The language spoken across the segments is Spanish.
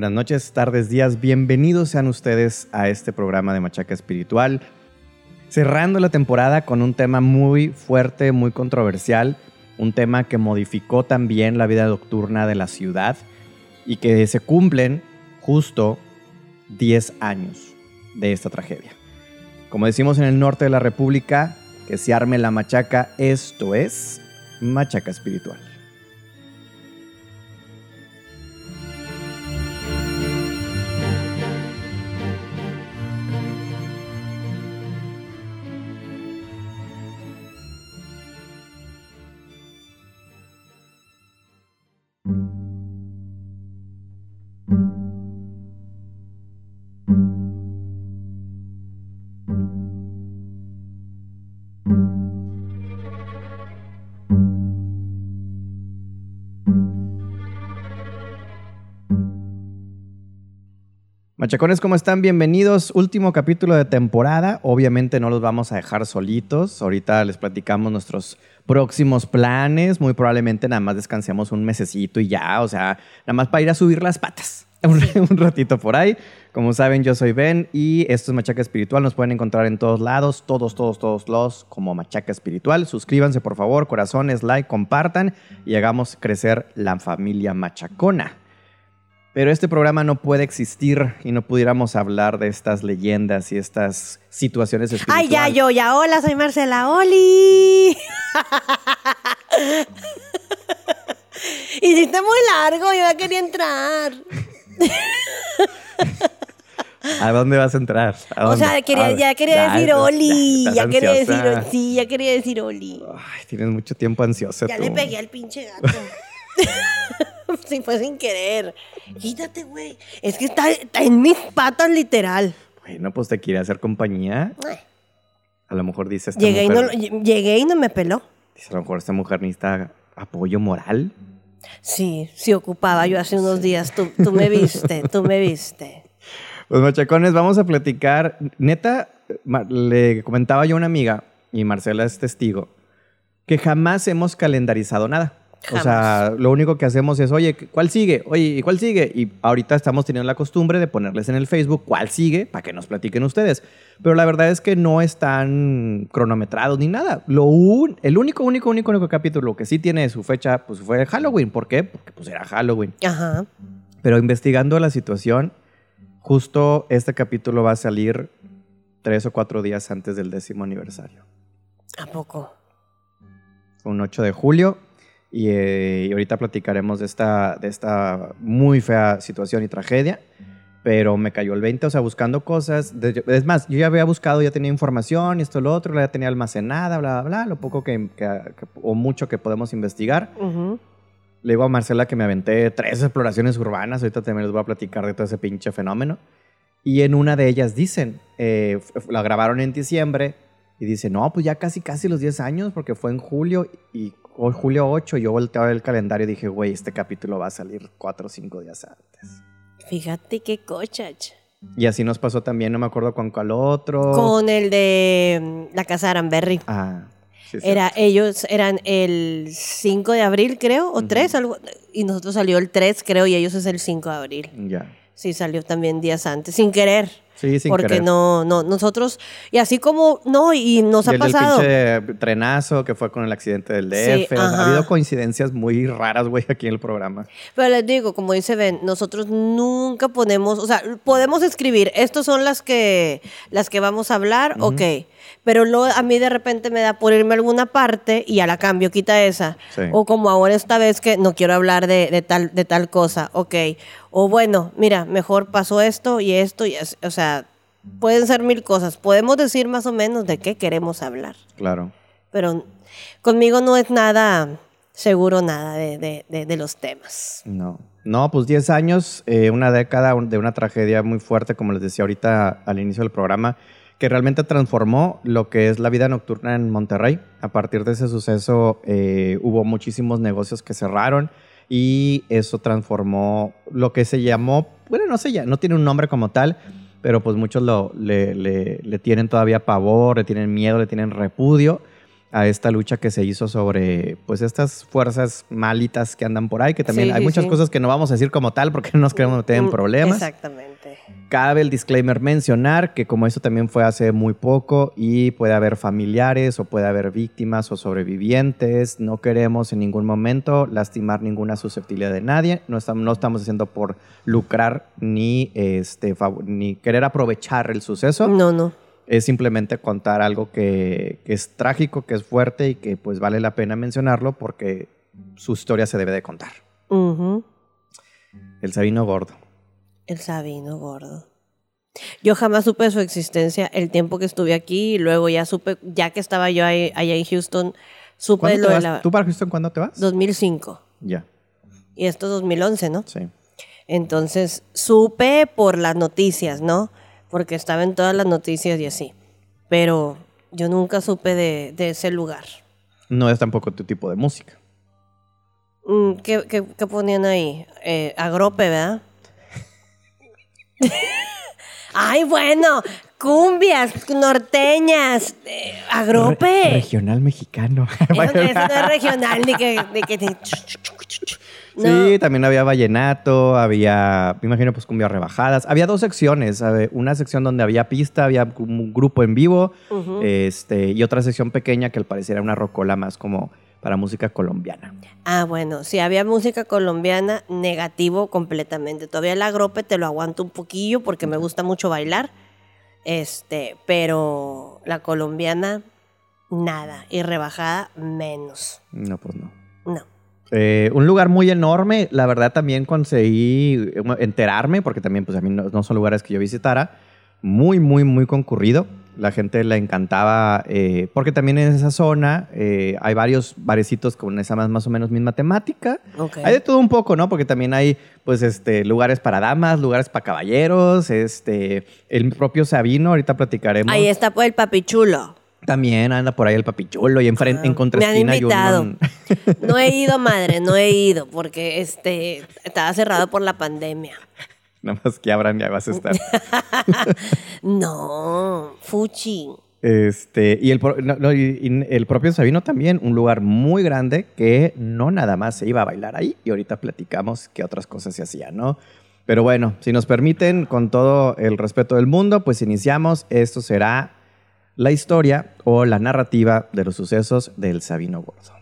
Buenas noches, tardes, días. Bienvenidos sean ustedes a este programa de Machaca Espiritual. Cerrando la temporada con un tema muy fuerte, muy controversial, un tema que modificó también la vida nocturna de la ciudad y que se cumplen justo 10 años de esta tragedia. Como decimos en el norte de la República, que se arme la machaca, esto es Machaca Espiritual. Machacones, ¿cómo están? Bienvenidos. Último capítulo de temporada. Obviamente no los vamos a dejar solitos. Ahorita les platicamos nuestros próximos planes. Muy probablemente nada más descansemos un mesecito y ya. O sea, nada más para ir a subir las patas. Un, ratito por ahí. Como saben, yo soy Ben y esto es Machaca Espiritual. Nos pueden encontrar en todos lados, todos, todos, todos los como Machaca Espiritual. Suscríbanse, por favor, corazones, like, compartan y hagamos crecer la familia machacona. Pero este programa no puede existir y no pudiéramos hablar de estas leyendas y estas situaciones espirituales. Ay, ya, yo, ya. Hola, soy Marcela Oli. Hiciste muy largo, yo ya quería entrar. ¿A dónde vas a entrar? O sea, ya quería decir Oli. Ya, quería decir, sí, ya quería decir Oli. Ay, tienes mucho tiempo ansioso. Ya le pegué al pinche gato. sí, fue sin querer. Quítate, güey. Es que está, en mis patas, literal. Bueno, pues te quiere hacer compañía. A lo mejor dice esta llegué mujer. Y no, llegué y no me peló. Dice, a lo mejor esta mujer necesita apoyo moral. Sí, sí ocupaba yo hace unos días. Tú, tú me viste, tú me viste. Pues machacones, vamos a platicar. Neta, le comentaba yo a una amiga, y Marcela es testigo, que jamás hemos calendarizado nada. O sea, lo único que hacemos es, oye, ¿cuál sigue? Oye, ¿y cuál sigue? Y ahorita estamos teniendo la costumbre de ponerles en el Facebook cuál sigue para que nos platiquen ustedes. Pero la verdad es que no están cronometrados ni nada. Lo el único, único, único, único capítulo que sí tiene su fecha, pues fue Halloween. ¿Por qué? Porque pues era Halloween. Ajá. Pero investigando la situación, justo este capítulo va a salir tres o cuatro días antes del décimo aniversario. ¿A poco? Un 8 de julio eh, y, ahorita platicaremos de esta, de esta muy fea situación y tragedia. Pero me cayó el 20, o sea, buscando cosas. es más, yo ya había buscado, ya tenía información y esto, lo otro, ya tenía almacenada, bla, bla, bla, lo poco que, o mucho que podemos investigar. Le digo a Marcela que me aventé tres exploraciones urbanas, ahorita también les voy a platicar de todo ese pinche fenómeno. Y en una de ellas dicen, eh, la grabaron en diciembre, y dice, no, pues ya casi, casi los 10 años, porque fue en julio y hoy julio 8, yo volteaba el calendario y dije, güey, este capítulo va a salir 4 o 5 días antes. Fíjate qué cochach. Y así nos pasó también, no me acuerdo con cuál otro. Con el de mm, la casa de Aranberry. Ah. Sí, Era, ellos eran el 5 de abril, creo, o 3, algo, y nosotros salió el 3, creo, y ellos es el 5 de abril. Ya. Sí, salió también días antes, sin querer. Sí, sin Porque no, no, nosotros, y así como, no, y nos ha pasado. Pinche trenazo que fue con el accidente del DF. ha habido coincidencias muy raras, güey, aquí en el programa. Pero les digo, como dice Ben, nosotros nunca ponemos, o sea, podemos escribir, estas son las que, las que vamos a hablar, ok. Pero luego a mí de repente me da por irme a alguna parte y a la cambio quita esa. O como ahora esta vez que no quiero hablar de, de, tal, de tal cosa, ok. O bueno, mira, mejor pasó esto y esto, y o sea, pueden ser mil cosas. Podemos decir más o menos de qué queremos hablar. Claro. Pero conmigo no es nada seguro, nada de, de, los temas. No. No, pues 10 años, eh, una década de una tragedia muy fuerte, como les decía ahorita al inicio del programa, que realmente transformó lo que es la vida nocturna en Monterrey. A partir de ese suceso eh, hubo muchísimos negocios que cerraron y eso transformó lo que se llamó, bueno, no sé ya, no tiene un nombre como tal, pero pues muchos lo, le, le, tienen todavía pavor, le tienen miedo, le tienen repudio a esta lucha que se hizo sobre pues estas fuerzas malitas que andan por ahí, que también Sí, hay sí, muchas sí. cosas que no vamos a decir como tal porque no nos queremos meter en Mm, problemas. Exactamente. Cabe el disclaimer mencionar que como esto también fue hace muy poco y puede haber familiares o puede haber víctimas o sobrevivientes, no queremos en ningún momento lastimar ninguna susceptibilidad de nadie, no estamos, no estamos haciendo por lucrar ni, este, ni querer aprovechar el suceso, No, no. es simplemente contar algo que, que es trágico, que es fuerte y que pues vale la pena mencionarlo porque su historia se debe de contar. El Sabino Gordo. El Sabino gordo. Yo jamás supe de su existencia el tiempo que estuve aquí y luego ya supe, ya que estaba yo ahí- allá en Houston, supe ¿Cuándo lo de la ¿Tú para Houston cuándo te vas? 2005 Ya, y esto 2011, ¿no? sí. Entonces supe por las noticias, ¿no? Porque estaba en todas las noticias y así. Pero yo nunca supe de, de ese lugar. No es tampoco tu tipo de música. Mm, ¿Qué, qué- qué ponían ahí? Eh, agrope, ¿verdad? Ay, bueno, cumbias, norteñas, eh, agrope. Re- regional mexicano. Eso, eso no es regional, ni que... Ni que ni- No. Sí, también había vallenato, había, me imagino, pues cumbias rebajadas. Había dos secciones. ¿sabe? Una sección donde había pista, había un grupo en vivo, este, y otra sección pequeña que al parecer era una rocola más como para música colombiana. Ah, bueno, si había música colombiana, negativo completamente. Todavía el agrope te lo aguanto un poquillo porque me gusta mucho bailar. Este, pero la colombiana, nada. Y rebajada, menos. No, pues no. No. Eh, un lugar muy enorme, la verdad también conseguí eh, enterarme, porque también pues a mí no, no son lugares que yo visitara, muy, muy, muy concurrido. La gente le encantaba, eh, porque también en esa zona eh, hay varios barecitos con esa más, más o menos misma temática. Hay de todo un poco, ¿no? Porque también hay, pues, este, lugares para damas, lugares para caballeros, este, el propio Sabino, ahorita platicaremos. Ahí está pues el papichulo. También anda por ahí el papichulo y en, fren- en Me contraesquina hay un-. No he ido, madre, no he ido porque este estaba cerrado por la pandemia. Nada más que abran ya vas a estar. No, fuchi. Este, y el, pro- no, no, y- y el propio Sabino también, un lugar muy grande que no nada más se iba a bailar ahí y ahorita platicamos qué otras cosas se hacían, ¿no? Pero bueno, si nos permiten, con todo el respeto del mundo, pues iniciamos. Esto será la historia o la narrativa de los sucesos del Sabino Gordo.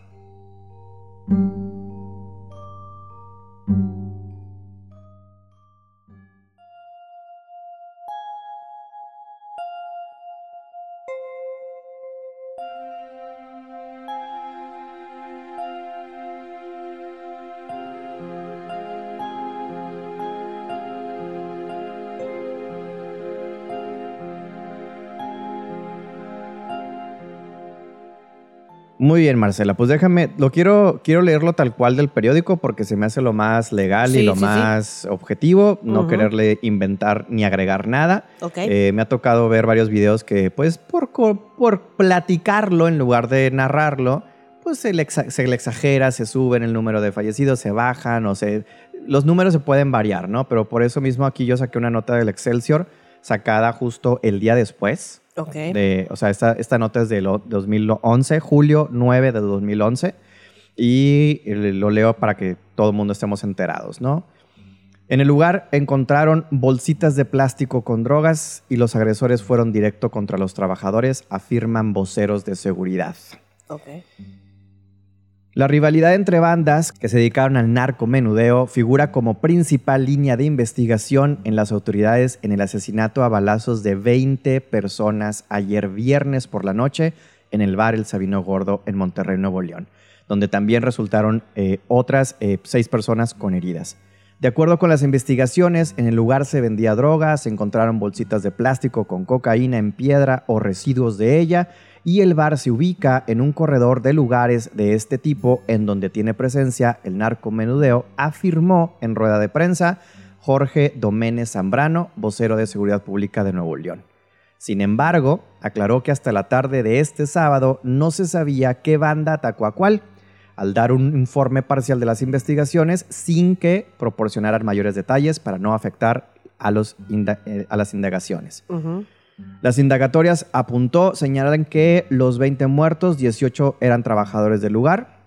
Muy bien, Marcela. Pues déjame, lo quiero, quiero leerlo tal cual del periódico porque se me hace lo más legal y lo sí, sí. más objetivo, no quererle inventar ni agregar nada. Ok. Eh, me ha tocado ver varios videos que, pues, por, por platicarlo en lugar de narrarlo, pues se le, se le exagera, se suben el número de fallecidos, se bajan, o se... Los números se pueden variar, ¿no? Pero por eso mismo aquí yo saqué una nota del Excelsior sacada justo el día después. Ok. De, o sea, esta, esta nota es de lo- 2011, julio 9 de 2011. Y lo leo para que todo el mundo estemos enterados, ¿no? En el lugar encontraron bolsitas de plástico con drogas y los agresores fueron directo contra los trabajadores, afirman voceros de seguridad. Ok. La rivalidad entre bandas que se dedicaron al narcomenudeo figura como principal línea de investigación en las autoridades en el asesinato a balazos de 20 personas ayer viernes por la noche en el bar El Sabino Gordo en Monterrey, Nuevo León, donde también resultaron eh, otras eh, seis personas con heridas. De acuerdo con las investigaciones, en el lugar se vendía droga, se encontraron bolsitas de plástico con cocaína en piedra o residuos de ella, y el bar se ubica en un corredor de lugares de este tipo en donde tiene presencia el narcomenudeo, afirmó en rueda de prensa Jorge Doménez Zambrano, vocero de Seguridad Pública de Nuevo León. Sin embargo, aclaró que hasta la tarde de este sábado no se sabía qué banda atacó a cuál, al dar un informe parcial de las investigaciones sin que proporcionaran mayores detalles para no afectar a, eh, las indagaciones. Las indagatorias apuntó, señalan que los 20 muertos, 18 eran trabajadores del lugar.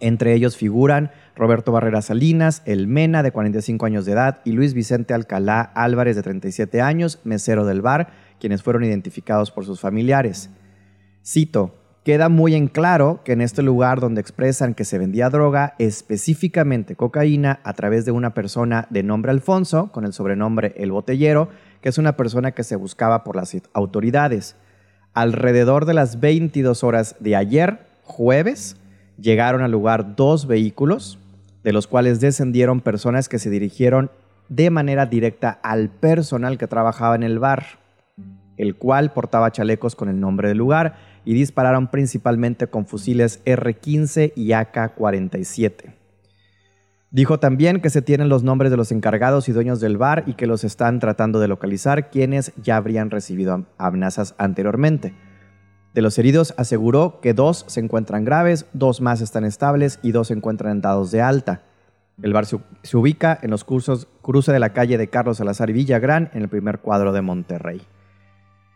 Entre ellos figuran Roberto Barrera Salinas, El Mena, de 45 años de edad, y Luis Vicente Alcalá Álvarez, de 37 años, mesero del bar, quienes fueron identificados por sus familiares. Cito, queda muy en claro que en este lugar donde expresan que se vendía droga, específicamente cocaína, a través de una persona de nombre Alfonso, con el sobrenombre El Botellero, que es una persona que se buscaba por las autoridades. Alrededor de las 22 horas de ayer, jueves, llegaron al lugar dos vehículos, de los cuales descendieron personas que se dirigieron de manera directa al personal que trabajaba en el bar, el cual portaba chalecos con el nombre del lugar y dispararon principalmente con fusiles R-15 y AK-47. Dijo también que se tienen los nombres de los encargados y dueños del bar y que los están tratando de localizar quienes ya habrían recibido amenazas anteriormente. De los heridos aseguró que dos se encuentran graves, dos más están estables y dos se encuentran dados de alta. El bar se, ubica en los cursos cruce de la calle de Carlos Salazar y Villagrán en el primer cuadro de Monterrey.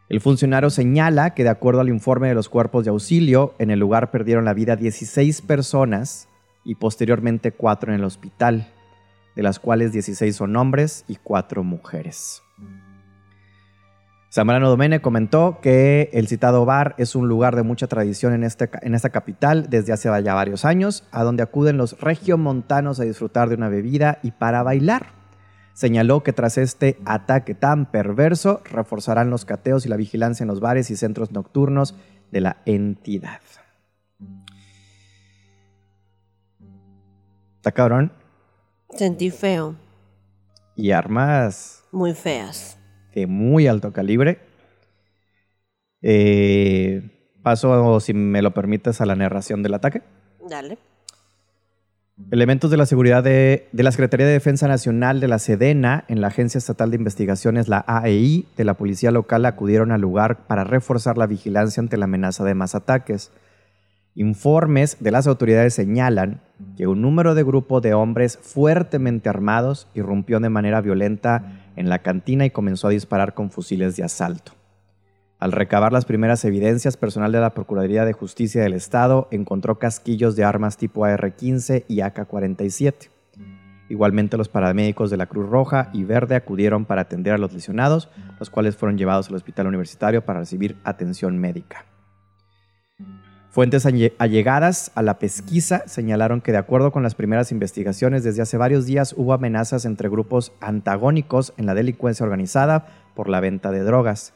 El funcionario señala que de acuerdo al informe de los cuerpos de auxilio, en el lugar perdieron la vida 16 personas y posteriormente cuatro en el hospital, de las cuales 16 son hombres y cuatro mujeres. Zambrano Domene comentó que el citado bar es un lugar de mucha tradición en, este, en esta capital desde hace ya varios años, a donde acuden los regiomontanos a disfrutar de una bebida y para bailar. Señaló que tras este ataque tan perverso, reforzarán los cateos y la vigilancia en los bares y centros nocturnos de la entidad. ¿Está cabrón? Sentí feo. Y armas. Muy feas. De muy alto calibre. Eh, paso, si me lo permites, a la narración del ataque. Dale. Elementos de la seguridad de, de, la Secretaría de Defensa Nacional de la Sedena en la Agencia Estatal de Investigaciones, la AEI, de la Policía Local acudieron al lugar para reforzar la vigilancia ante la amenaza de más ataques. Informes de las autoridades señalan que un número de grupo de hombres fuertemente armados irrumpió de manera violenta en la cantina y comenzó a disparar con fusiles de asalto. Al recabar las primeras evidencias, personal de la Procuraduría de Justicia del Estado encontró casquillos de armas tipo AR-15 y AK-47. Igualmente los paramédicos de la Cruz Roja y Verde acudieron para atender a los lesionados, los cuales fueron llevados al hospital universitario para recibir atención médica. Fuentes allegadas a la pesquisa señalaron que de acuerdo con las primeras investigaciones, desde hace varios días hubo amenazas entre grupos antagónicos en la delincuencia organizada por la venta de drogas.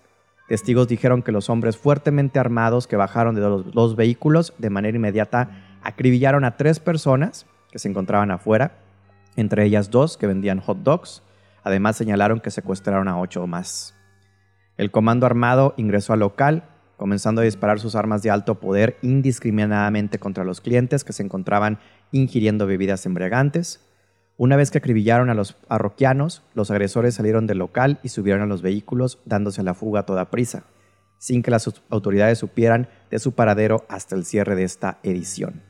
Testigos dijeron que los hombres fuertemente armados que bajaron de los vehículos de manera inmediata acribillaron a tres personas que se encontraban afuera, entre ellas dos que vendían hot dogs. Además señalaron que secuestraron a ocho más. El comando armado ingresó al local comenzando a disparar sus armas de alto poder indiscriminadamente contra los clientes que se encontraban ingiriendo bebidas embriagantes. Una vez que acribillaron a los parroquianos, los agresores salieron del local y subieron a los vehículos, dándose a la fuga a toda prisa, sin que las autoridades supieran de su paradero hasta el cierre de esta edición.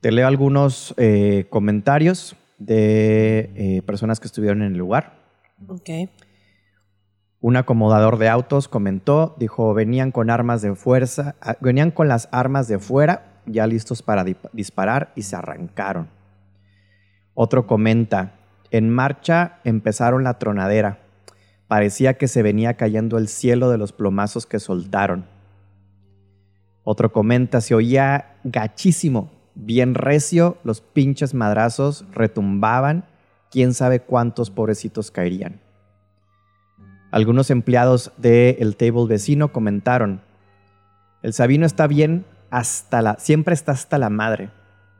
Te leo algunos eh, comentarios de eh, personas que estuvieron en el lugar. Okay. Un acomodador de autos comentó, dijo, venían con armas de fuerza, ah, venían con las armas de fuera, ya listos para disparar y se arrancaron. Otro comenta, en marcha empezaron la tronadera. Parecía que se venía cayendo el cielo de los plomazos que soltaron. Otro comenta, se oía gachísimo, bien recio, los pinches madrazos retumbaban, quién sabe cuántos pobrecitos caerían. Algunos empleados del table vecino comentaron, el Sabino está bien hasta la, siempre está hasta la madre.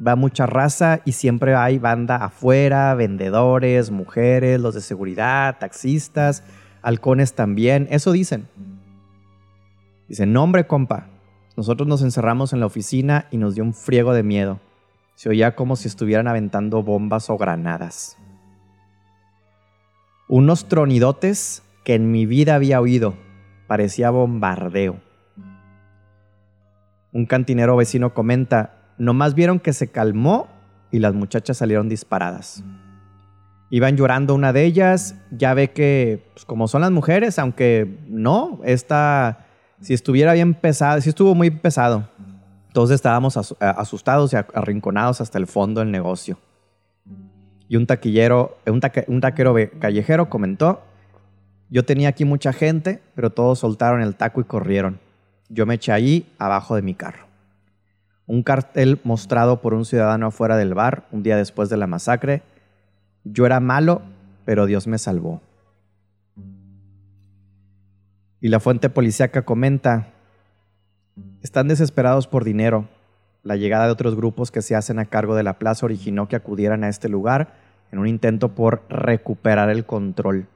Va mucha raza y siempre hay banda afuera, vendedores, mujeres, los de seguridad, taxistas, halcones también. Eso dicen. Dicen, no hombre, compa. Nosotros nos encerramos en la oficina y nos dio un friego de miedo. Se oía como si estuvieran aventando bombas o granadas. Unos tronidotes que en mi vida había oído. Parecía bombardeo. Un cantinero vecino comenta, nomás vieron que se calmó y las muchachas salieron disparadas. Iban llorando una de ellas, ya ve que, pues, como son las mujeres, aunque no, esta, si estuviera bien pesado, si estuvo muy pesado. Todos estábamos asustados y arrinconados hasta el fondo del negocio. Y un taquillero, un, un taquero callejero comentó, yo tenía aquí mucha gente, pero todos soltaron el taco y corrieron. Yo me eché allí abajo de mi carro. Un cartel mostrado por un ciudadano afuera del bar un día después de la masacre yo era malo, pero Dios me salvó. Y la fuente policíaca comenta, están desesperados por dinero. La llegada de otros grupos que se hacen a cargo de la plaza originó que acudieran a este lugar en un intento por recuperar el control.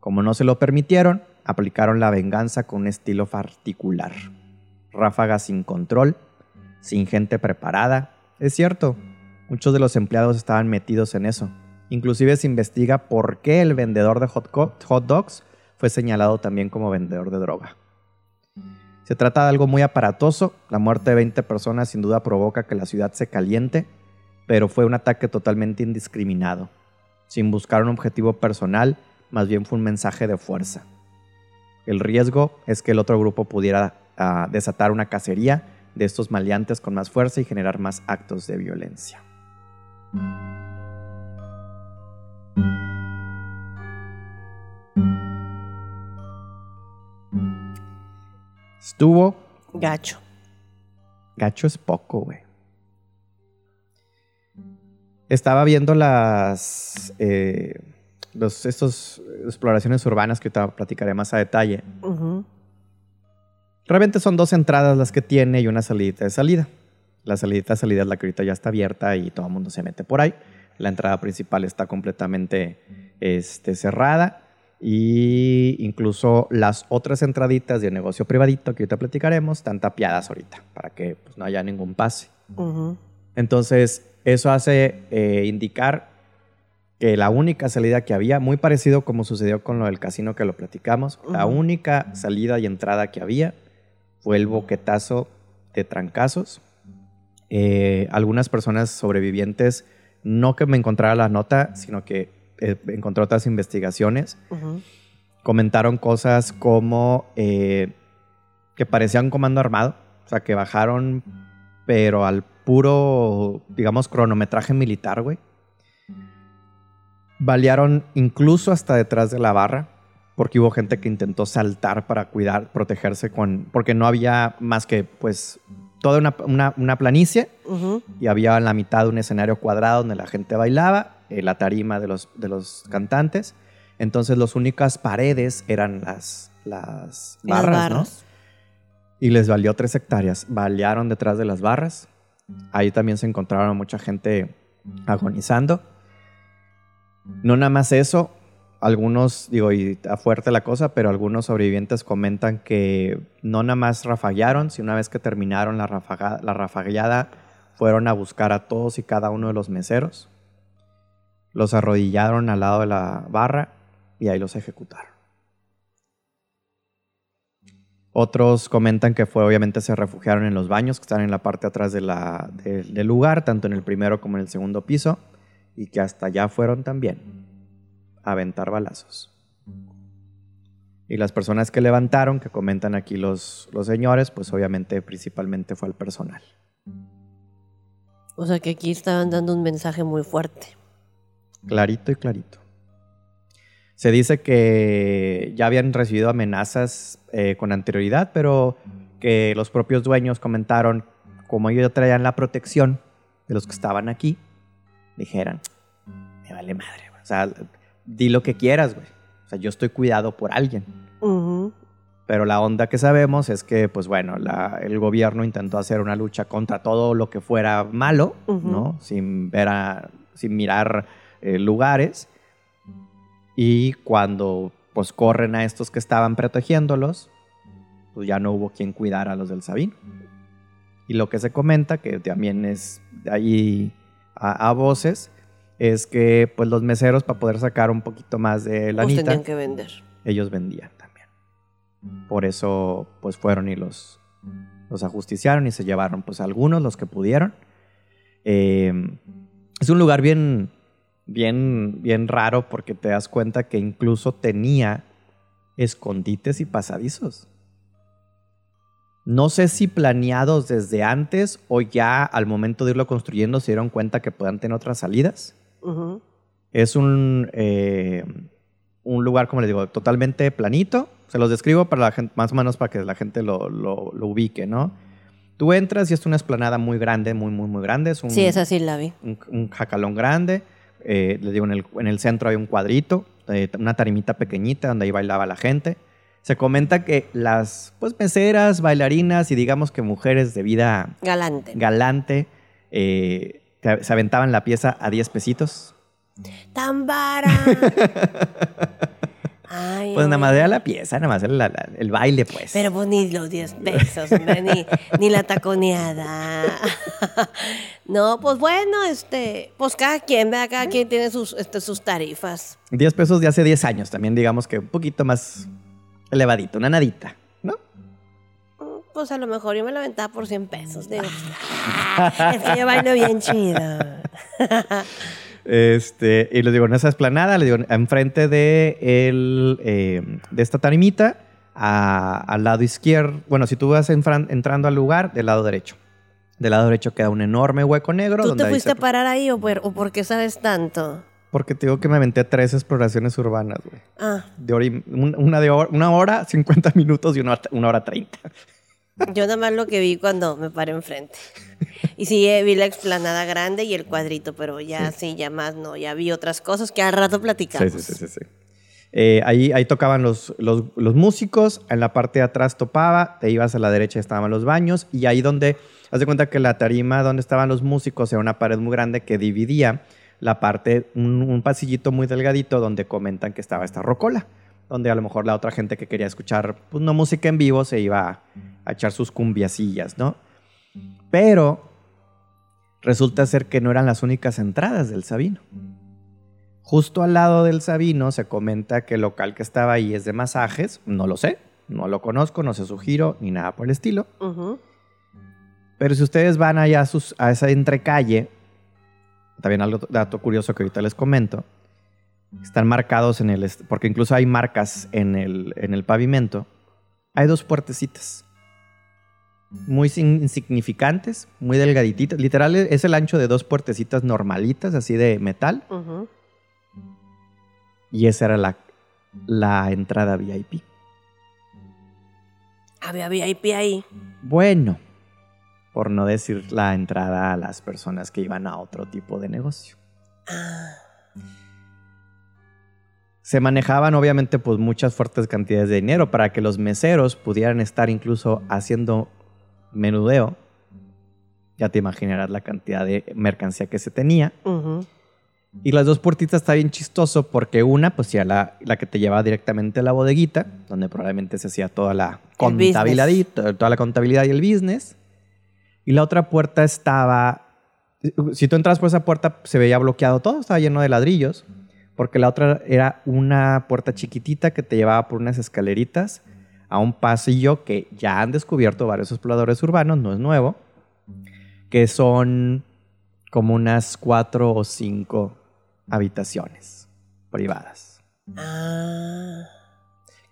Como no se lo permitieron, aplicaron la venganza con un estilo particular. Ráfagas sin control, sin gente preparada. Es cierto, muchos de los empleados estaban metidos en eso. Inclusive se investiga por qué el vendedor de hot, dogs fue señalado también como vendedor de droga. Se trata de algo muy aparatoso. La muerte de 20 personas sin duda provoca que la ciudad se caliente, pero fue un ataque totalmente indiscriminado, sin buscar un objetivo personal, más bien fue un mensaje de fuerza. El riesgo es que el otro grupo pudiera ah, desatar una cacería de estos maleantes con más fuerza y generar más actos de violencia. Estuvo. Gacho. Gacho es poco, güey. Estaba viendo las. Eh, los, estos exploraciones urbanas que te platicaré más a detalle. Realmente son dos entradas las que tiene y una salida de salida. La salida de salida es la que ahorita ya está abierta y todo el mundo se mete por ahí. La entrada principal está completamente este, cerrada y incluso las otras entraditas de negocio privadito que ahorita platicaremos están tapiadas ahorita para que pues, no haya ningún pase. Entonces, eso hace eh, indicar que la única salida que había, muy parecido como sucedió con lo del casino que lo platicamos, la única salida y entrada que había fue el boquetazo de trancazos. Eh, algunas personas sobrevivientes, no que me encontrara la nota, sino que eh, encontré otras investigaciones, comentaron cosas como eh, que parecían un comando armado, o sea, que bajaron, pero al puro, digamos, cronometraje militar, güey. Balearon incluso hasta detrás de la barra, porque hubo gente que intentó saltar para cuidar, protegerse con, porque no había más que, pues, toda una, una, planicie y había en la mitad un escenario cuadrado donde la gente bailaba, eh, la tarima de los, de los cantantes. Entonces, las únicas paredes eran las, las barras, ¿no? Y les valió tres hectáreas. Balearon detrás de las barras. Ahí también se encontraron mucha gente agonizando. No nada más eso, algunos, digo, y está fuerte la cosa, pero algunos sobrevivientes comentan que no nada más rafaguearon, sino una vez que terminaron la, rafaga, la rafagueada, fueron a buscar a todos y cada uno de los meseros, los arrodillaron al lado de la barra y ahí los ejecutaron. Otros comentan que fue, obviamente, se refugiaron en los baños que están en la parte atrás del lugar, tanto en el primero como en el segundo piso, y que hasta allá fueron también aventar balazos. Y las personas que levantaron, que comentan aquí los, los señores, pues obviamente principalmente fue el personal. O sea que aquí estaban dando un mensaje muy fuerte. Clarito y clarito. Se dice que ya habían recibido amenazas eh, con anterioridad, pero que los propios dueños comentaron, como ellos traían la protección de los que estaban aquí, dijeran, me vale madre. O sea, di lo que quieras, güey. O sea, yo estoy cuidado por alguien. Pero la onda que sabemos es que, pues bueno, el gobierno intentó hacer una lucha contra todo lo que fuera malo, ¿no? Sin, ver a, sin mirar eh, lugares. Y cuando pues corren a estos que estaban protegiéndolos, pues ya no hubo quien cuidara a los del Sabino. Y lo que se comenta, que también es ahí a voces, es que pues los meseros para poder sacar un poquito más de la Pues tenían que vender. Ellos vendían también. Por eso pues fueron y los, los ajusticiaron y se llevaron pues algunos, los que pudieron. Eh, es un lugar bien, bien, bien raro porque te das cuenta que incluso tenía escondites y pasadizos. No sé si planeados desde antes o ya al momento de irlo construyendo se dieron cuenta que puedan tener otras salidas. Es un, eh, un lugar, como les digo, totalmente planito. Se los describo para la gente, más o menos para que la gente lo, lo- lo ubique, ¿no? Tú entras y es una esplanada muy grande, muy, muy, muy grande. Es un, Sí, esa sí la vi. un, un jacalón grande. Eh, les digo, en el, en el centro hay un cuadrito, eh, una tarimita pequeñita donde ahí bailaba la gente. Se comenta que las pues, meseras, bailarinas y digamos que mujeres de vida Galante. galante eh, se aventaban la pieza a 10 pesitos. ¡Tambara! Ay, Pues nada más era la pieza, nada más era la- la- el baile, pues. Pero pues ni los 10 pesos, hombre, ni, ni la taconeada. no, pues bueno, este, pues cada quien, ¿verdad? Cada quien tiene sus, este, sus tarifas. 10 pesos de hace 10 años, también digamos que un poquito más elevadito, una nadita, ¿no? Mm, Pues a lo mejor yo me la aventaba por 100 pesos. Digo, "Ah, es que yo bailo bien chido. Este, y les digo, en esa esplanada, les digo, enfrente de, el, eh, de esta tarimita, a- al lado izquierdo, bueno, si tú vas entrando al lugar, del lado derecho. Del lado derecho queda un enorme hueco negro. ¿Tú donde te fuiste se- a parar ahí o por, o por qué sabes tanto? Porque te digo que me aventé tres exploraciones urbanas, güey. Ah, De hora y- un- una de hora, una hora, 50 minutos y una, una hora 30. yo nada más lo que vi cuando me paré enfrente. Y sí, eh, vi la explanada grande y el cuadrito, pero ya sí, ya más no, ya vi otras cosas que al rato platicamos. Sí, sí, sí, sí. sí. Eh, ahí, ahí tocaban los, los, los músicos, en la parte de atrás topaba, te ibas a la derecha estaban los baños y ahí donde, haz de cuenta que la tarima donde estaban los músicos era una pared muy grande que dividía la parte, un, un pasillito muy delgadito donde comentan que estaba esta rocola, donde a lo mejor la otra gente que quería escuchar, pues no música en vivo, se iba a, a echar sus cumbiacillas, ¿no? Pero resulta ser que no eran las únicas entradas del Sabino. Justo al lado del Sabino se comenta que el local que estaba ahí es de masajes. No lo sé, no lo conozco, no sé su giro ni nada por el estilo. Pero si ustedes van allá a, sus- a esa entrecalle, también algo dato curioso que ahorita les comento, están marcados en el, porque incluso hay marcas en el, en el pavimento, hay dos puertecitas. Muy insignificantes, muy delgadititas. Literal es el ancho de dos puertecitas normalitas, así de metal. Y esa era la, la entrada VIP. Había VIP ahí. Bueno, por no decir la entrada a las personas que iban a otro tipo de negocio. Ah, Se manejaban obviamente pues muchas fuertes cantidades de dinero para que los meseros pudieran estar incluso haciendo menudeo. Ya te imaginarás la cantidad de mercancía que se tenía. Y las dos puertitas está bien chistoso porque una, pues ya la, la que te llevaba directamente a la bodeguita, donde probablemente se hacía toda la contabilidad, y, toda la contabilidad y el business. Y la otra puerta estaba, si tú entras por esa puerta se veía bloqueado todo, estaba lleno de ladrillos, porque la otra era una puerta chiquitita que te llevaba por unas escaleritas a un pasillo que ya han descubierto varios exploradores urbanos, no es nuevo, que son como unas cuatro o cinco habitaciones privadas. Ah.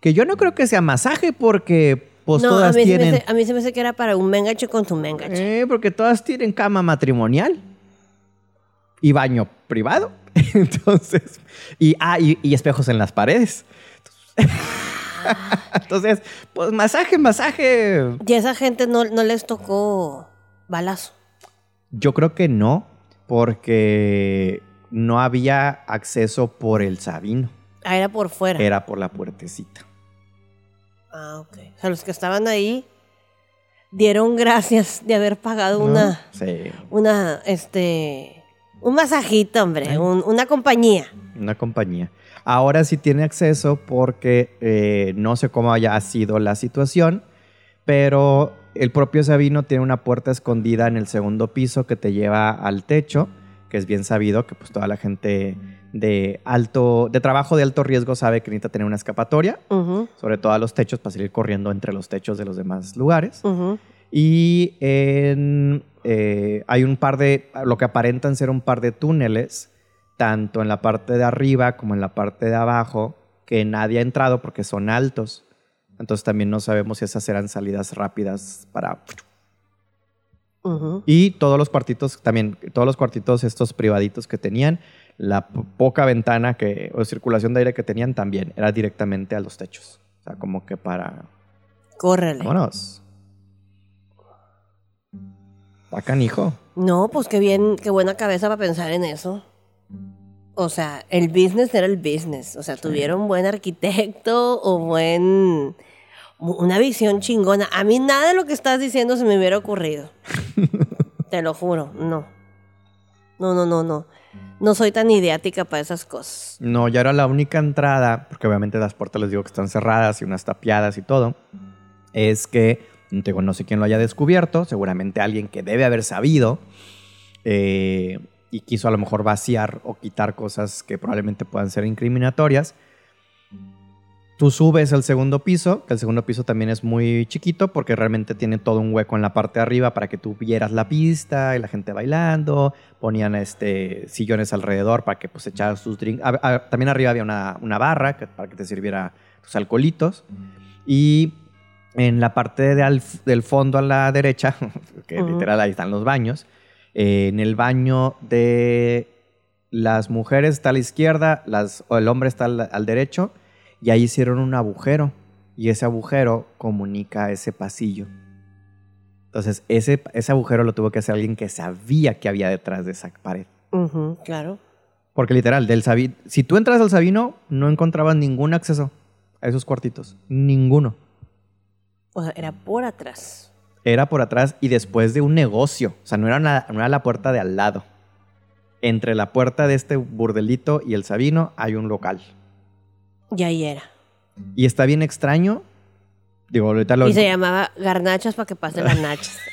Que yo no creo que sea masaje porque pues no, a todas mí, se me tienen... hace- a mí se me hace que era para un mengache con su mengache. Eh, porque todas tienen cama matrimonial y baño privado. Entonces, y, ah, y, y espejos en las paredes. Entonces, pues masaje, masaje. Y a esa gente no, no les tocó balazo. Yo creo que no, porque no había acceso por el Sabino. Ah, era por fuera. Era por la puertecita. Ah, ok. O sea, los que estaban ahí dieron gracias de haber pagado ¿no? una, Sí, una, este, un masajito, hombre, un- una compañía. una compañía. Ahora sí tiene acceso porque eh, no sé cómo haya sido la situación, pero el propio Sabino tiene una puerta escondida en el segundo piso que te lleva al techo, que es bien sabido que pues toda la gente de alto, de trabajo de alto riesgo sabe que necesita tener una escapatoria, sobre todo a los techos para salir corriendo entre los techos de los demás lugares. Y en, eh, hay un par de, lo que aparentan ser un par de túneles tanto en la parte de arriba como en la parte de abajo, que nadie ha entrado porque son altos. Entonces también no sabemos si esas eran salidas rápidas para... Y todos los cuartitos, también, todos los cuartitos estos privaditos que tenían, la po- poca ventana que, o circulación de aire que tenían también era directamente a los techos. O sea, como que para... Córrele. Vámonos. Está canijo. No, pues qué bien, qué buena cabeza para pensar en eso. O sea, el business era el business. O sea, tuvieron buen arquitecto o buen. Una visión chingona. A mí nada de lo que estás diciendo se me hubiera ocurrido. Te lo juro, no. No, no, no, no. No soy tan idiática para esas cosas. No, ya era la única entrada, porque obviamente las puertas les digo que están cerradas y unas tapiadas y todo. Es que, digo, no sé quién lo haya descubierto, seguramente alguien que debe haber sabido eh, y quiso a lo mejor vaciar o quitar cosas que probablemente puedan ser incriminatorias. Tú subes al segundo piso, que el segundo piso también es muy chiquito porque realmente tiene todo un hueco en la parte de arriba para que tú vieras la pista y la gente bailando. Ponían este, sillones alrededor para que pues echaras tus drinks. A- a- también arriba había una, una barra que- para que te sirviera tus alcoholitos. Y en la parte de al- del fondo a la derecha, que Ujú. literal ahí están los baños, eh, en el baño de las mujeres está a la izquierda, las, o el hombre está al, al derecho, y ahí hicieron un agujero, y ese agujero comunica ese pasillo. Entonces, ese, ese agujero lo tuvo que hacer alguien que sabía que había detrás de esa pared. Claro. Porque literal, del Sabi- si tú entras al Sabino, no encontrabas ningún acceso a esos cuartitos. Ninguno. O sea, era por atrás. Era por atrás y después de un negocio. O sea, no era, una- no era la puerta de al lado. Entre la puerta de este burdelito y el Sabino hay un local. Y ahí era. Y está bien extraño. Digo, ahorita lo... Y se llamaba garnachas para que pasen las nachas.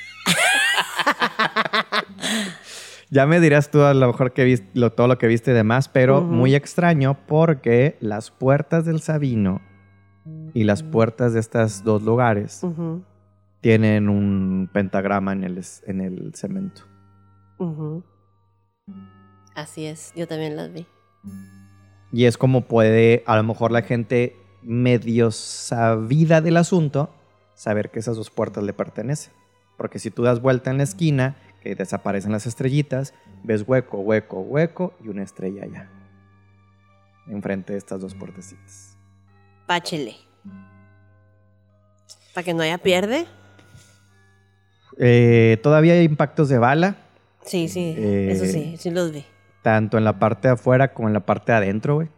Ya me dirás tú a lo mejor que viste, lo, todo lo que viste y demás, pero muy extraño porque las puertas del Sabino y las puertas de estos dos lugares tienen un pentagrama en el, es- en el cemento. Así es, yo también las vi. Y es como puede, a lo mejor la gente medio sabida del asunto, saber que esas dos puertas le pertenecen. Porque si tú das vuelta en la esquina, que desaparecen las estrellitas, ves hueco, hueco, hueco y una estrella allá. Enfrente de estas dos puertecitas. Páchele. Para que no haya pierde. Eh, todavía hay impactos de bala, Sí, sí, Eh, eso sí, sí los vi. Tanto en la parte de afuera como en la parte de adentro, güey.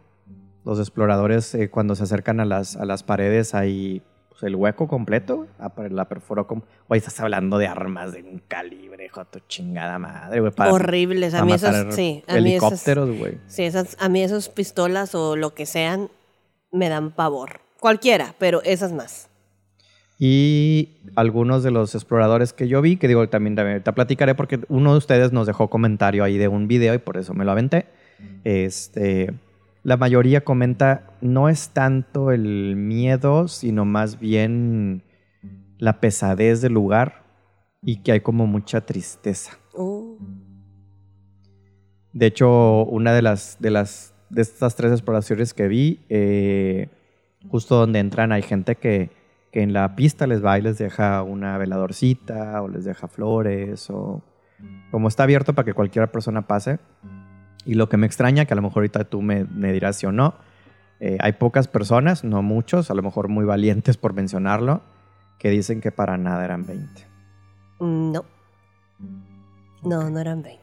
Los exploradores, eh, cuando se acercan a las, a las paredes, hay pues, el hueco completo, güey. Ah, La perforó como. Güey, estás hablando de armas de un calibre, tu chingada madre, güey. para- Horribles. A mí esas, sí, a mí esas, helicópteros, güey. sí, esas, a mí esas pistolas o lo que sean me dan pavor. Cualquiera, pero esas más. Y algunos de los exploradores que yo vi, que digo, también también te platicaré porque uno de ustedes nos dejó comentario ahí de un video y por eso me lo aventé. Este, la mayoría comenta, no es tanto el miedo, sino más bien la pesadez del lugar y que hay como mucha tristeza. Uh, De hecho, una de las de las de estas tres exploraciones que vi, eh, justo donde entran hay gente que, que en la pista les va y les deja una veladorcita o les deja flores o como está abierto para que cualquier persona pase. Y lo que me extraña, que a lo mejor ahorita tú me, me dirás sí o no, eh, hay pocas personas, no muchos, a lo mejor muy valientes por mencionarlo, que dicen que para nada eran 20. no. No, Ok. no eran 20.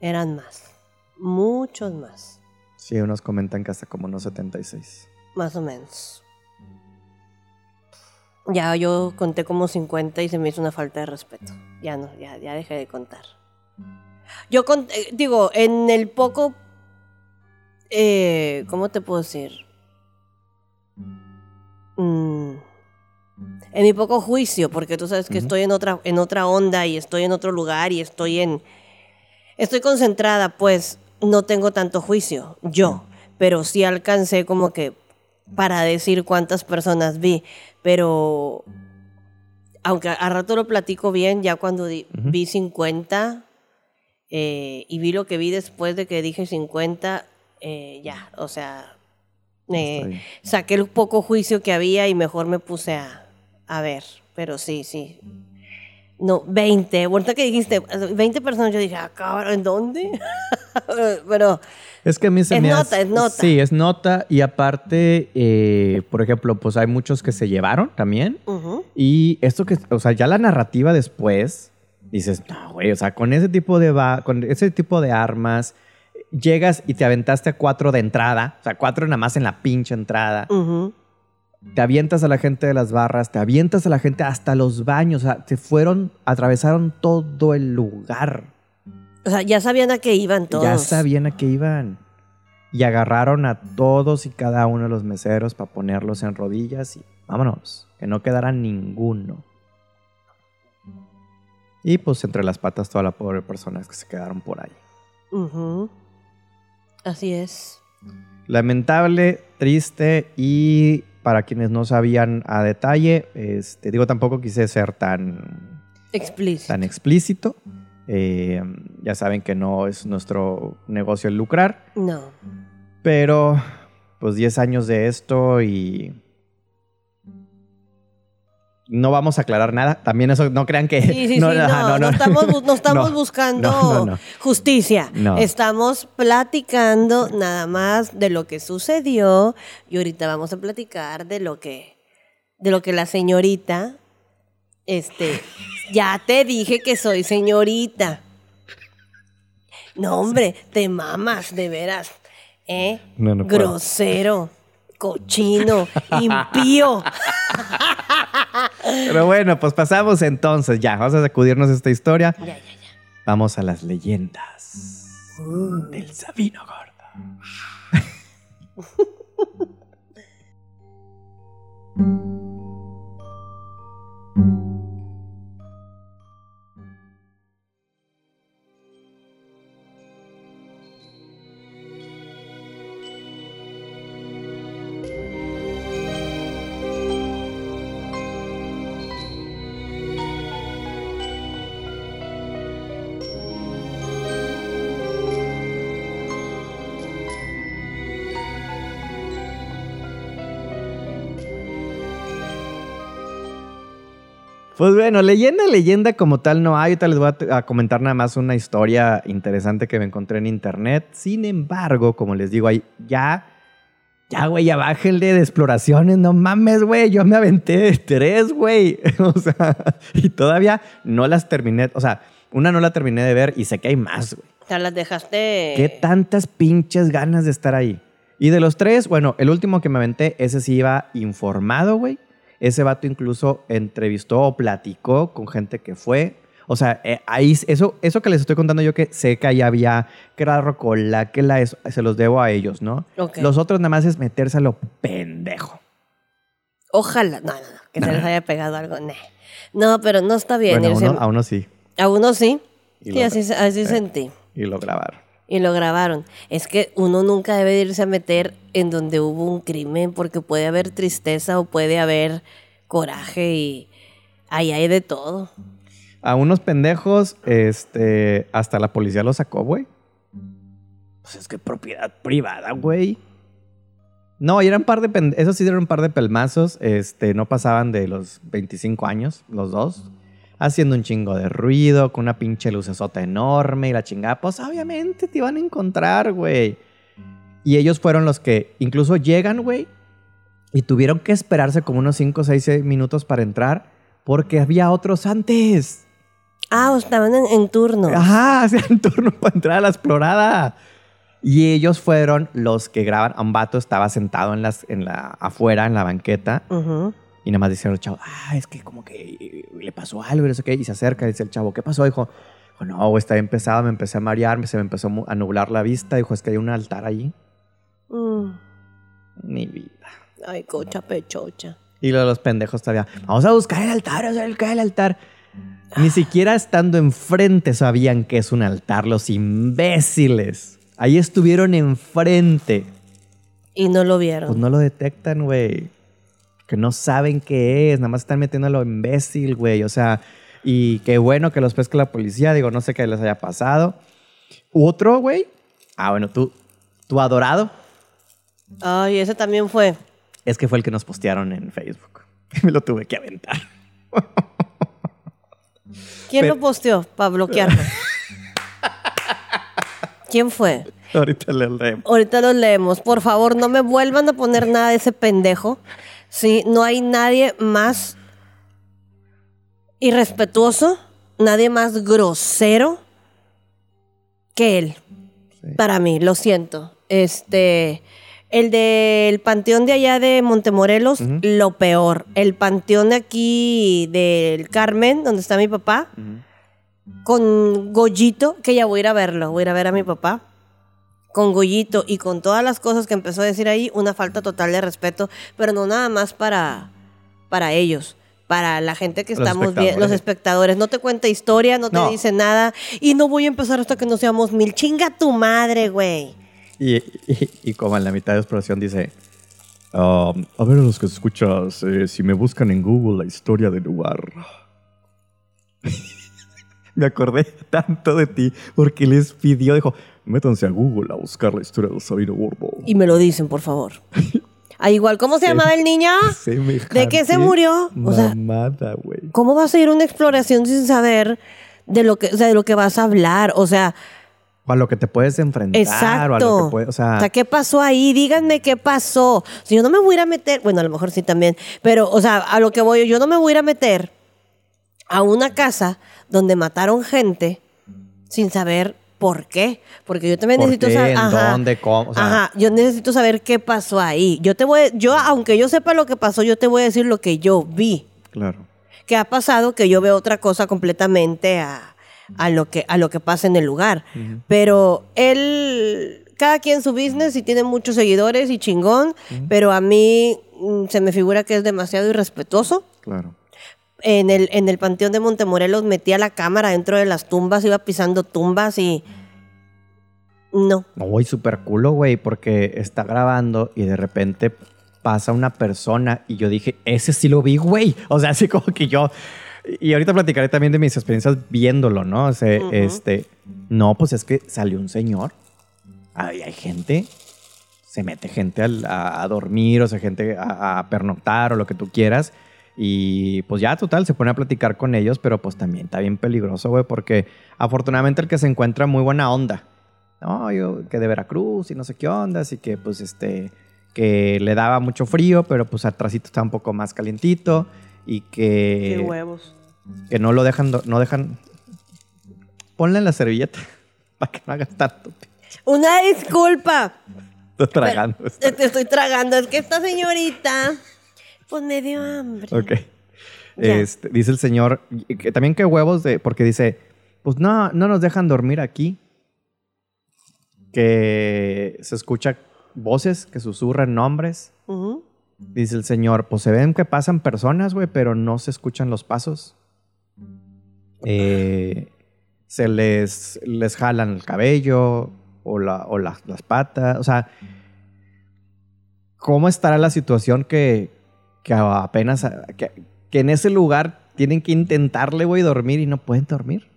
Eran más. Muchos más. Sí, unos comentan que hasta como unos 76. Más o menos. Ya yo conté como 50 y se me hizo una falta de respeto. Ya no, ya, ya dejé de contar. Yo con- eh, digo, en el poco, eh, ¿cómo te puedo decir? Mm, en mi poco juicio, porque tú sabes que Ujú. estoy en otra, en otra onda y estoy en otro lugar y estoy en, estoy concentrada, pues no tengo tanto juicio, yo, pero sí alcancé como que para decir cuántas personas vi, pero aunque a rato lo platico bien, ya cuando di- vi 50, eh, y vi lo que vi después de que dije 50, eh, ya, o sea, eh, saqué el poco juicio que había y mejor me puse a, a ver, pero sí, sí. No, 20. Ahorita que dijiste 20 personas, yo dije, ah, cabrón, ¿en dónde? pero Es que a mí se Es me nota, hace- es nota. Sí, es nota. Y aparte, eh, por ejemplo, pues hay muchos que se llevaron también. Y esto que, o sea, ya la narrativa después, dices, no, güey, o sea, con ese tipo de, va- con ese tipo de armas, llegas y te aventaste a cuatro de entrada, o sea, cuatro nada más en la pinche entrada. Te avientas a la gente de las barras, te avientas a la gente hasta los baños, o sea, se fueron, atravesaron todo el lugar. O sea, ya sabían a qué iban todos. Ya sabían a qué iban. Y agarraron a todos y cada uno de los meseros para ponerlos en rodillas y vámonos, que no quedara ninguno. Y pues entre las patas toda la pobre personas que se quedaron por ahí. Ujú. Así es. Lamentable, triste y para quienes no sabían a detalle, este, digo, tampoco quise ser tan Explícito. tan explícito. Eh, ya saben que no es nuestro negocio el lucrar. No. Pero, pues 10 años de esto y... No vamos a aclarar nada. También eso, no crean que... Sí, sí, sí, no, ajá, no, estamos, no estamos buscando justicia. No. Estamos platicando nada más de lo que sucedió y ahorita vamos a platicar de lo que, de lo que la señorita, este, ya te dije que soy señorita. No, hombre, te mamas, de veras. ¿Eh? No. Grosero, cochino, impío. Pero bueno, pues pasamos entonces ya. Vamos a sacudirnos esta historia. Ya, ya, ya. Vamos a las leyendas del Sabino Gordo. Pues bueno, leyenda, leyenda como tal no hay. Ahorita les voy a, comentar nada más una historia interesante que me encontré en internet. Sin embargo, como les digo, ahí ya, ya, güey, ya bájenle de exploraciones. No mames, güey. Yo me aventé tres, güey. O sea, y todavía no las terminé. O sea, una no la terminé de ver y sé que hay más, güey. Sea, las dejaste. Qué tantas pinches ganas de estar ahí. Y de los tres, bueno, el último que me aventé, ese sí iba informado, güey. Ese vato incluso entrevistó o platicó con gente que fue. O sea, eh, ahí, eso, eso que les estoy contando yo que sé que ahí había, que Rocola, que la eso, se los debo a ellos, ¿no? Los otros nada más es meterse a lo pendejo. Ojalá. No, no, no. Que se les haya pegado algo. nah. No, pero no está bien. Bueno, a irse- uno, a uno sí. a uno sí. Y Sí, lo- así, así eh. sentí. Y lo grabaron. Y lo grabaron. Es que uno nunca debe irse a meter en donde hubo un crimen porque puede haber tristeza o puede haber coraje y ahí hay de todo. A unos pendejos, este, hasta la policía los sacó, güey. Pues es que propiedad privada, güey. No, eran un par de esos sí eran un par de pelmazos, este, no pasaban de los 25 años, los dos, haciendo un chingo de ruido, con una pinche lucesota enorme y la chingada, pues obviamente te iban a encontrar, güey. Y ellos fueron los que incluso llegan, güey, y tuvieron que esperarse como unos 5 o 6 minutos para entrar porque había otros antes. Ah, estaban en, en turno. Ajá, hacían turno para entrar a la explorada. Y ellos fueron los que graban. A un vato estaba sentado en las, en la, afuera, en la banqueta. Ujú. Y nada más dice el chavo, ah, es que como que eh, le pasó algo y no sé qué. Y se acerca y dice el chavo, ¿qué pasó? Dijo, no, está bien pesado, me empecé a marear, se me empezó a nublar la vista. Dijo, es que hay un altar allí. Mm. Mi vida. Ay, cocha pechocha. Y lo de los pendejos todavía, vamos a buscar el altar, vamos a buscar el altar. Ni siquiera estando enfrente sabían que es un altar, los imbéciles. Ahí estuvieron enfrente. Y no lo vieron. Pues no lo detectan, güey. Que no saben qué es, nada más están metiendo a lo imbécil, güey. O sea, y qué bueno que los pesca la policía, digo, no sé qué les haya pasado. Otro, güey. Ah, bueno, tú, tu adorado. Ay, ese también fue. Es que fue el que nos postearon en Facebook. Me lo tuve que aventar. ¿Quién Pero- lo posteó para bloquearlo? ¿Quién fue? Ahorita le leemos. Ahorita lo leemos. Por favor, no me vuelvan a poner nada de ese pendejo. Sí, no hay nadie más irrespetuoso, nadie más grosero que él. Para mí, lo siento. Este, el del panteón de allá de Montemorelos, lo peor. El panteón de aquí del Carmen, donde está mi papá, con Goyito, que ya voy a ir a verlo, voy a ir a ver a mi papá. Con Goyito y con todas las cosas que empezó a decir ahí, una falta total de respeto, pero no nada más para, para ellos, para la gente que Los estamos viendo, los espectadores. No te cuenta historia, no te dice nada, y no voy a empezar hasta que no seamos mil. Chinga tu madre, güey. Y, y- y como en la mitad de la exploración dice, um, a ver a los que escuchas, eh, si me buscan en Google la historia del lugar. Me acordé tanto de ti porque les pidió, dijo, métanse a Google a buscar la historia de Sabino Gordo. Y me lo dicen, por favor. Ah, igual, ¿cómo se llamaba el niño? ¿De qué se murió? O sea, mamada, güey. ¿Cómo vas a ir a una exploración sin saber de lo que, o sea, de lo que vas a hablar? O sea, O a lo que te puedes enfrentar. exacto. O a lo que puedes, o sea, ¿qué pasó ahí? Díganme qué pasó. Si yo no me voy a ir a meter, bueno, a lo mejor sí también, pero, o sea, a lo que voy, yo no me voy a ir a meter a una casa donde mataron gente sin saber por qué. Porque yo también ¿Por necesito qué? saber. ¿En dónde? ¿Cómo? O sea- ajá, yo necesito saber qué pasó ahí. Yo te voy, yo, aunque yo sepa lo que pasó, yo te voy a decir lo que yo vi. claro. que ha pasado que yo veo otra cosa completamente a, a lo, que, a lo que pasa en el lugar. Pero él, cada quien su business y tiene muchos seguidores y chingón, pero a mí mm, se me figura que es demasiado irrespetuoso. Claro. En el, en el Panteón de Montemorelos metía la cámara dentro de las tumbas, iba pisando tumbas y... No. Güey, súper culo, güey, porque está grabando y de repente pasa una persona y yo dije, ese sí lo vi, güey. O sea, así como que yo... Y ahorita platicaré también de mis experiencias viéndolo, ¿no? O sea, Ujú. este... No, pues es que salió un señor. Ahí hay gente. Se mete gente a, a dormir, o sea, gente a, a pernoctar o lo que tú quieras. Y pues ya, total, se pone a platicar con ellos, pero pues también está bien peligroso, güey, porque afortunadamente el que se encuentra muy buena onda. No, yo que de Veracruz y no sé qué onda, así que pues este, que le daba mucho frío, pero pues atrásito está un poco más calientito y que, huevos. que no lo dejan, no dejan, ponle en la servilleta para que no hagas tanto. Una disculpa. Estoy tragando. Te estoy tragando. Es que esta señorita, pues me dio hambre. Ok. Este, dice el señor, que también qué huevos de, porque dice, pues no, no nos dejan dormir aquí. Que se escucha voces que susurran nombres. Dice el señor, pues se ven que pasan personas, güey, pero no se escuchan los pasos. Eh, se les, les jalan el cabello o, la- o la- las patas. O sea, ¿cómo estará la situación que, que apenas, que, que en ese lugar tienen que intentarle, güey, dormir y no pueden dormir?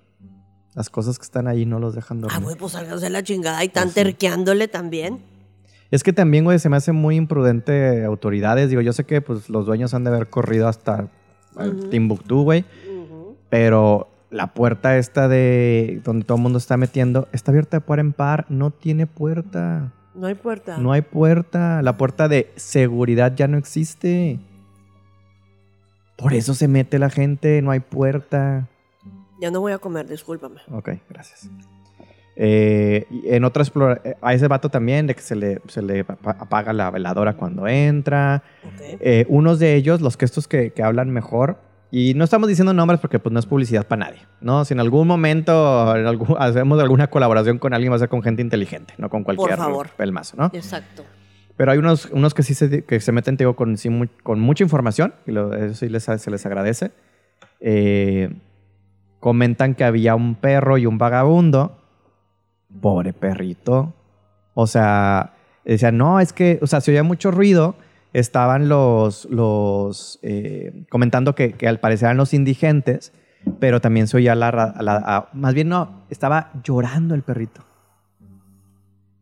Las cosas que están ahí no los dejan dormir. Ah, güey, pues de la chingada y están Pues terqueándole también. Es que también, güey, se me hace muy imprudente autoridades. Digo, yo sé que pues, los dueños han de haber corrido hasta eh. Timbuktu, güey. Pero la puerta esta de donde todo el mundo está metiendo está abierta de par en par. No tiene puerta. No hay puerta. No hay puerta. La puerta de seguridad ya no existe. Por eso se mete la gente. No hay puerta. Ya no voy a comer, discúlpame. Ok, gracias. Eh, en otra eh, a ese vato también de que se le, se le apa- apaga la veladora cuando entra. Ok. Eh, unos de ellos, los que estos que, que hablan mejor, y no estamos diciendo nombres porque pues no es publicidad para nadie, ¿no? Si en algún momento en algún- hacemos alguna colaboración con alguien va a ser con gente inteligente, no con cualquier pelmazo, ¿no? Exacto. Pero hay unos, unos que sí se, que se meten, te digo, con, con mucha información, y lo- eso sí les, se les agradece. Eh, comentan que había un perro y un vagabundo. Pobre perrito. O sea, decían, no, es que, o sea, se oía mucho ruido. Estaban los, los eh, comentando que, que al parecer eran los indigentes pero también se oía la, más bien no, estaba llorando el perrito.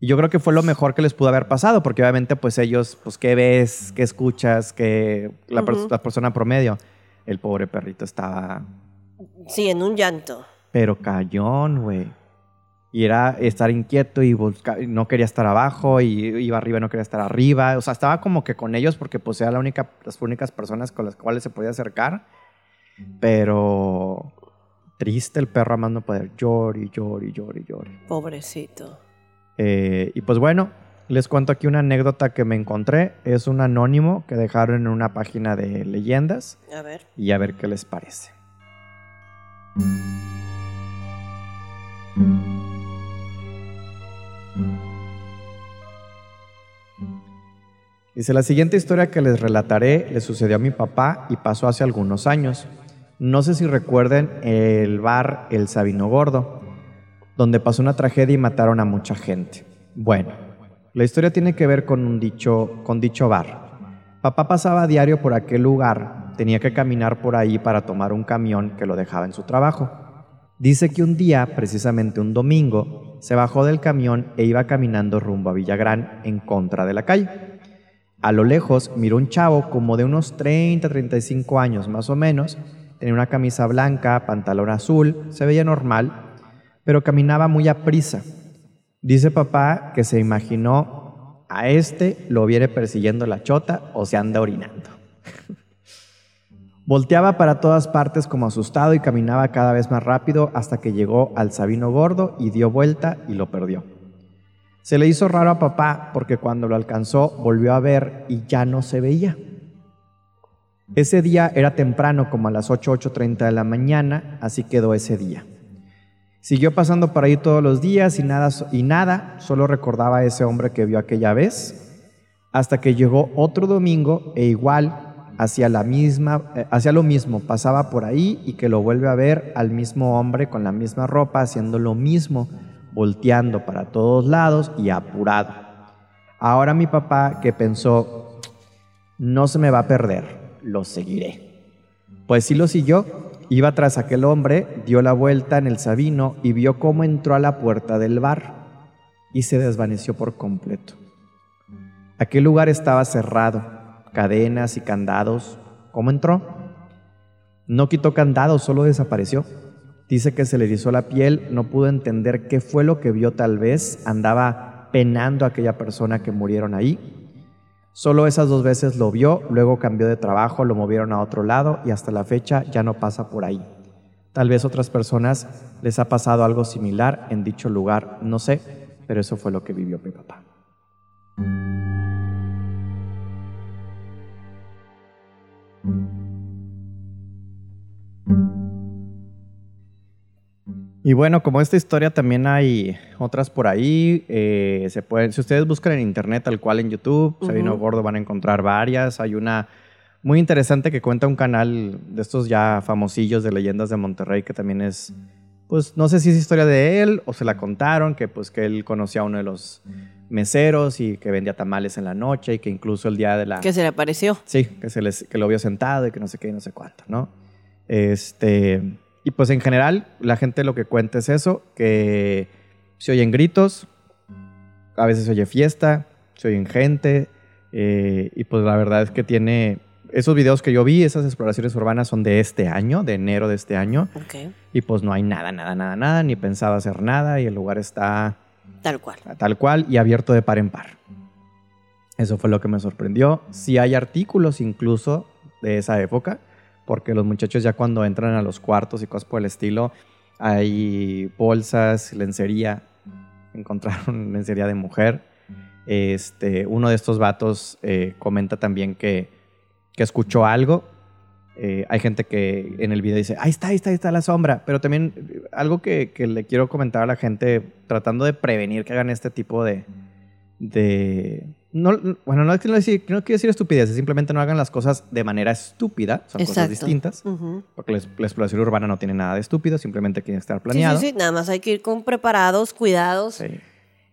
Y yo creo que fue lo mejor que les pudo haber pasado, porque obviamente pues ellos, pues qué ves, qué escuchas, que la, persona promedio, el pobre perrito estaba, Sí, en un llanto. pero cayón, güey. Y era estar inquieto y busca- y no quería estar abajo y iba arriba y no quería estar arriba. O sea, estaba como que con ellos porque pues era la única, las únicas personas con las cuales se podía acercar. Pero triste el perro a más no poder. Llori, llori, llori, llori. Pobrecito. Eh, y pues bueno, les cuento aquí una anécdota que me encontré. Es un anónimo que dejaron en una página de leyendas A ver. y a ver qué les parece. Dice, la siguiente historia que les relataré le sucedió a mi papá y pasó hace algunos años. No sé si recuerden el bar El Sabino Gordo, donde pasó una tragedia y mataron a mucha gente. Bueno, la historia tiene que ver con un dicho, con dicho bar. Papá pasaba a diario por aquel lugar, tenía que caminar por ahí para tomar un camión que lo dejaba en su trabajo. Dice que un día, precisamente un domingo, se bajó del camión e iba caminando rumbo a Villagrán en contra de la calle. A lo lejos miró un chavo como de unos 30, 35 años más o menos, tenía una camisa blanca, pantalón azul, se veía normal, pero caminaba muy a prisa. Dice papá que se imaginó a este lo viene persiguiendo la chota o se anda orinando. Volteaba para todas partes como asustado y caminaba cada vez más rápido hasta que llegó al Sabino Gordo y dio vuelta y lo perdió. Se le hizo raro a papá porque cuando lo alcanzó volvió a ver y ya no se veía. Ese día era temprano, como a las 8, 8.30 de la mañana, así quedó ese día. Siguió pasando por ahí todos los días y nada, y nada, solo recordaba a ese hombre que vio aquella vez, hasta que llegó otro domingo e igual hacía, la misma, eh, hacía lo mismo, pasaba por ahí y que lo vuelve a ver al mismo hombre con la misma ropa haciendo lo mismo, volteando para todos lados y apurado. Ahora mi papá que pensó, no se me va a perder, lo seguiré. Pues sí lo siguió, iba tras aquel hombre, dio la vuelta en el Sabino y vio cómo entró a la puerta del bar y se desvaneció por completo. Aquel lugar estaba cerrado, cadenas y candados. ¿Cómo entró? No quitó candados, solo desapareció. Dice que se le erizó la piel, no pudo entender qué fue lo que vio tal vez, andaba penando a aquella persona que murieron ahí. Solo esas dos veces lo vio, luego cambió de trabajo, lo movieron a otro lado y hasta la fecha ya no pasa por ahí. Tal vez otras personas les ha pasado algo similar en dicho lugar, no sé, pero eso fue lo que vivió mi papá. Y bueno, como esta historia también hay otras por ahí. eh, se pueden, si ustedes buscan en internet, tal cual en YouTube, Sabino Ujú. Gordo, van a encontrar varias. Hay una muy interesante que cuenta un canal de estos ya famosillos de leyendas de Monterrey, que también es, pues no sé si es historia de él o se la contaron, que pues que él conocía a uno de los meseros y que vendía tamales en la noche y que incluso el día de la... Que se le apareció. Sí, que, se les, que lo vio sentado y que no sé qué y no sé cuánto, ¿no? Este, y pues en general la gente lo que cuenta es eso, que se oyen gritos, a veces se oye fiesta, se oyen gente, eh, y pues la verdad es que tiene... Esos videos que yo vi, esas exploraciones urbanas son de este año, de enero de este año, Ok. y pues no hay nada, nada, nada, nada, ni pensaba hacer nada, y el lugar está Tal cual. tal cual y abierto de par en par. Eso fue lo que me sorprendió. Sí hay artículos incluso de esa época, porque los muchachos ya cuando entran a los cuartos y cosas por el estilo, hay bolsas, lencería, encontraron lencería de mujer. Este, uno de estos vatos eh, comenta también que, que escuchó algo. Eh, hay gente que en el video dice, ahí está, ahí está, ahí está la sombra. Pero también eh, algo que, que le quiero comentar a la gente, tratando de prevenir que hagan este tipo de... de no, bueno, no, es que no, decir, no quiero decir estupideces, simplemente no hagan las cosas de manera estúpida, son cosas distintas. Porque la, la exploración urbana no tiene nada de estúpido, simplemente tiene que estar Sí, planeado. sí, sí. Nada más hay que ir con preparados, cuidados. Sí.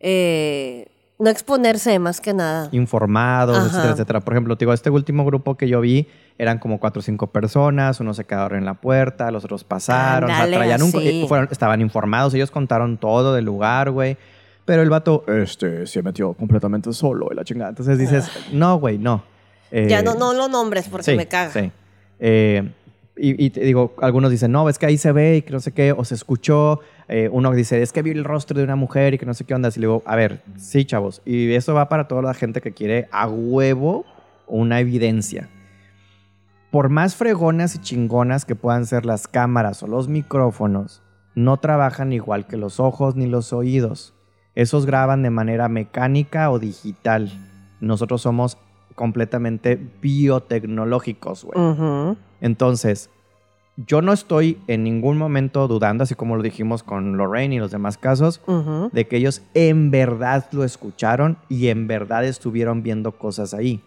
eh, No exponerse más que nada. informados, Ajá. etcétera, etcétera. Por ejemplo, te digo, este último grupo que yo vi eran como cuatro o cinco personas, unos se quedaron en la puerta, los otros pasaron, o sea, Ándale, traían un co- así. eh, fueron- estaban informados, ellos contaron todo del lugar, güey. Pero el vato, este, se metió completamente solo y la chingada. Entonces dices, no, güey, no. Eh, ya no, no lo nombres porque sí, me caga. Sí. Eh, y, y te digo, algunos dicen, no, es que ahí se ve y que no sé qué, o se escuchó. Eh, uno dice, es que vi el rostro de una mujer y que no sé qué onda. Y le digo, a ver, sí, chavos. Y eso va para toda la gente que quiere a huevo una evidencia. Por más fregonas y chingonas que puedan ser las cámaras o los micrófonos, no trabajan igual que los ojos ni los oídos. Esos graban de manera mecánica o digital. Nosotros somos completamente biotecnológicos, güey. Entonces, yo no estoy en ningún momento dudando, así como lo dijimos con Lorraine y los demás casos, de que ellos en verdad lo escucharon y en verdad estuvieron viendo cosas ahí.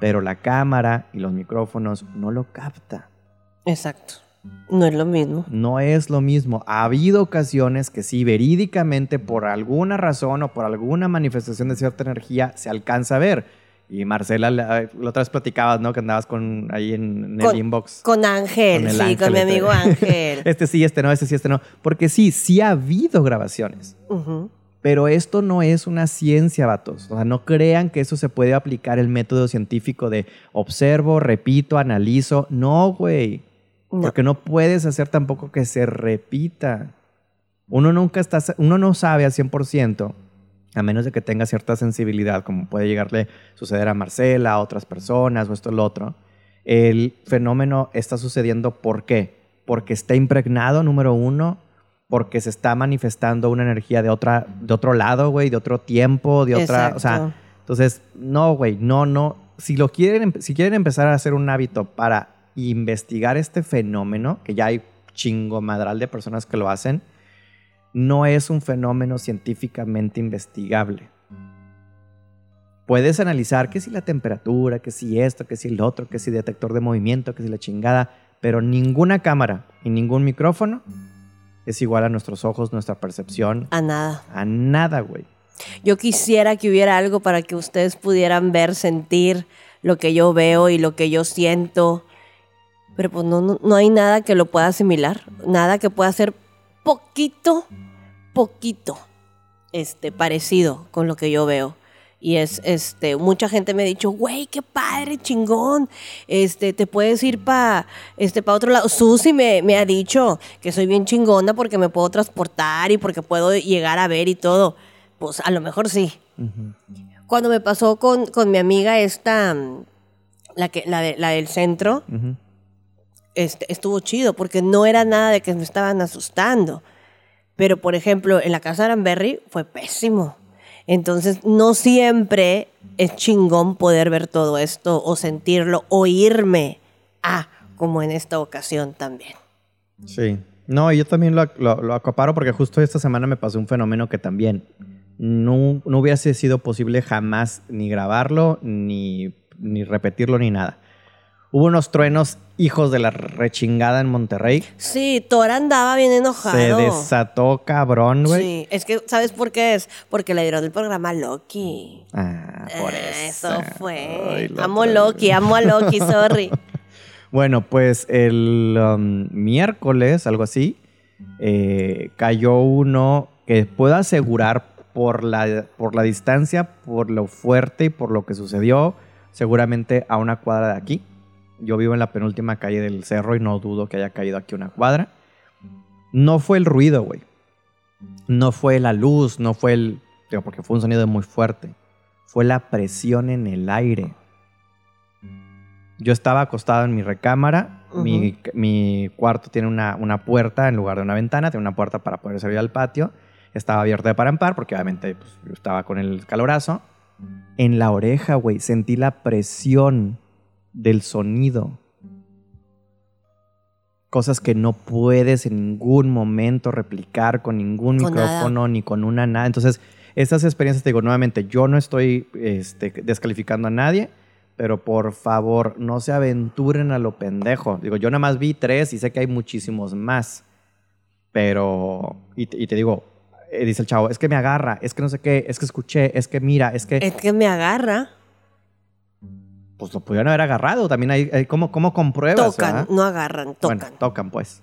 Pero la cámara y los micrófonos no lo capta. Exacto. No es lo mismo. No es lo mismo. Ha habido ocasiones que sí, verídicamente, por alguna razón o por alguna manifestación de cierta energía, se alcanza a ver. Y Marcela, la, la otra vez platicabas, ¿no? Que andabas con ahí en, en Con- el inbox. Con Ángel, Con sí, ángel con mi este. amigo Ángel. Este sí, este no, este sí, este no. Porque sí, sí ha habido grabaciones. Pero esto no es una ciencia, vatos. O sea, no crean que eso se puede aplicar el método científico de observo, repito, analizo. No, güey. No. Porque no puedes hacer tampoco que se repita. Uno nunca está, uno no sabe al 100%, a menos de que tenga cierta sensibilidad, como puede llegarle a suceder a Marcela, a otras personas o esto o lo otro. El fenómeno está sucediendo ¿por qué? Porque está impregnado, número uno, porque se está manifestando una energía de, otra, de otro lado, güey, de otro tiempo, de otra... O sea, Exacto. entonces, no, güey, no, no. Si lo quieren, si quieren empezar a hacer un hábito para investigar este fenómeno, que ya hay chingo madral de personas que lo hacen, no es un fenómeno científicamente investigable. Puedes analizar que si la temperatura, que si esto, que si el otro, que si detector de movimiento, que si la chingada, pero ninguna cámara y ningún micrófono es igual a nuestros ojos, nuestra percepción, A nada. a nada, güey. Yo quisiera que hubiera algo para que ustedes pudieran ver, sentir lo que yo veo y lo que yo siento. Pero pues no, no, no hay nada que lo pueda asimilar. Nada que pueda ser poquito, poquito este, parecido con lo que yo veo. Y es, este, mucha gente me ha dicho, güey, qué padre, chingón. Este, te puedes ir para este, pa otro lado. Susi me, me ha dicho que soy bien chingona porque me puedo transportar y porque puedo llegar a ver y todo. Pues a lo mejor sí. Cuando me pasó con, con mi amiga esta, la, que, la, de- la del centro. Este, estuvo chido porque no era nada de que me estaban asustando. Pero, por ejemplo, en la casa de Aranberry fue pésimo. Entonces, no siempre es chingón poder ver todo esto o sentirlo, oírme. Ah, como en esta ocasión también. Sí. No, yo también lo, lo, lo porque justo esta semana me pasó un fenómeno que también no, no hubiese sido posible jamás ni grabarlo, ni, ni repetirlo, ni nada. Hubo unos truenos hijos de la rechingada en Monterrey. Sí, Tora andaba bien enojado. Se desató cabrón, güey. Sí, es que, ¿sabes por qué es? Porque le dieron el programa Loki. Ah, por Ah, eso. eso fue. Ay, amo otra- Loki, amo a Loki, sorry. Bueno, pues el um, miércoles, algo así, eh, cayó uno que puedo asegurar por la, por la distancia, por lo fuerte y por lo que sucedió, seguramente a una cuadra de aquí. Yo vivo en la penúltima calle del cerro y no dudo que haya caído aquí una cuadra. No fue el ruido, güey. No fue la luz, no fue el... Digo, porque fue un sonido muy fuerte. Fue la presión en el aire. Yo estaba acostado en mi recámara. mi, mi cuarto tiene una, una puerta en lugar de una ventana. Tiene una puerta para poder salir al patio. Estaba abierta de par en par porque obviamente pues, yo estaba con el calorazo. En la oreja, güey, sentí la presión del sonido. Cosas que no puedes en ningún momento replicar con ningún Con nada. micrófono ni con una nada. Entonces, estas experiencias, te digo nuevamente, yo no estoy este, descalificando a nadie, pero por favor, no se aventuren a lo pendejo. Digo, yo nada más vi tres y sé que hay muchísimos más. Pero, y te, y te digo, eh, dice el chavo, es que me agarra, es que no sé qué, es que escuché, es que mira, es que... Es que me agarra. Pues lo pudieron haber agarrado. También hay, hay como, como compruebas. Tocan, ¿verdad? no agarran, tocan. Bueno, tocan, pues.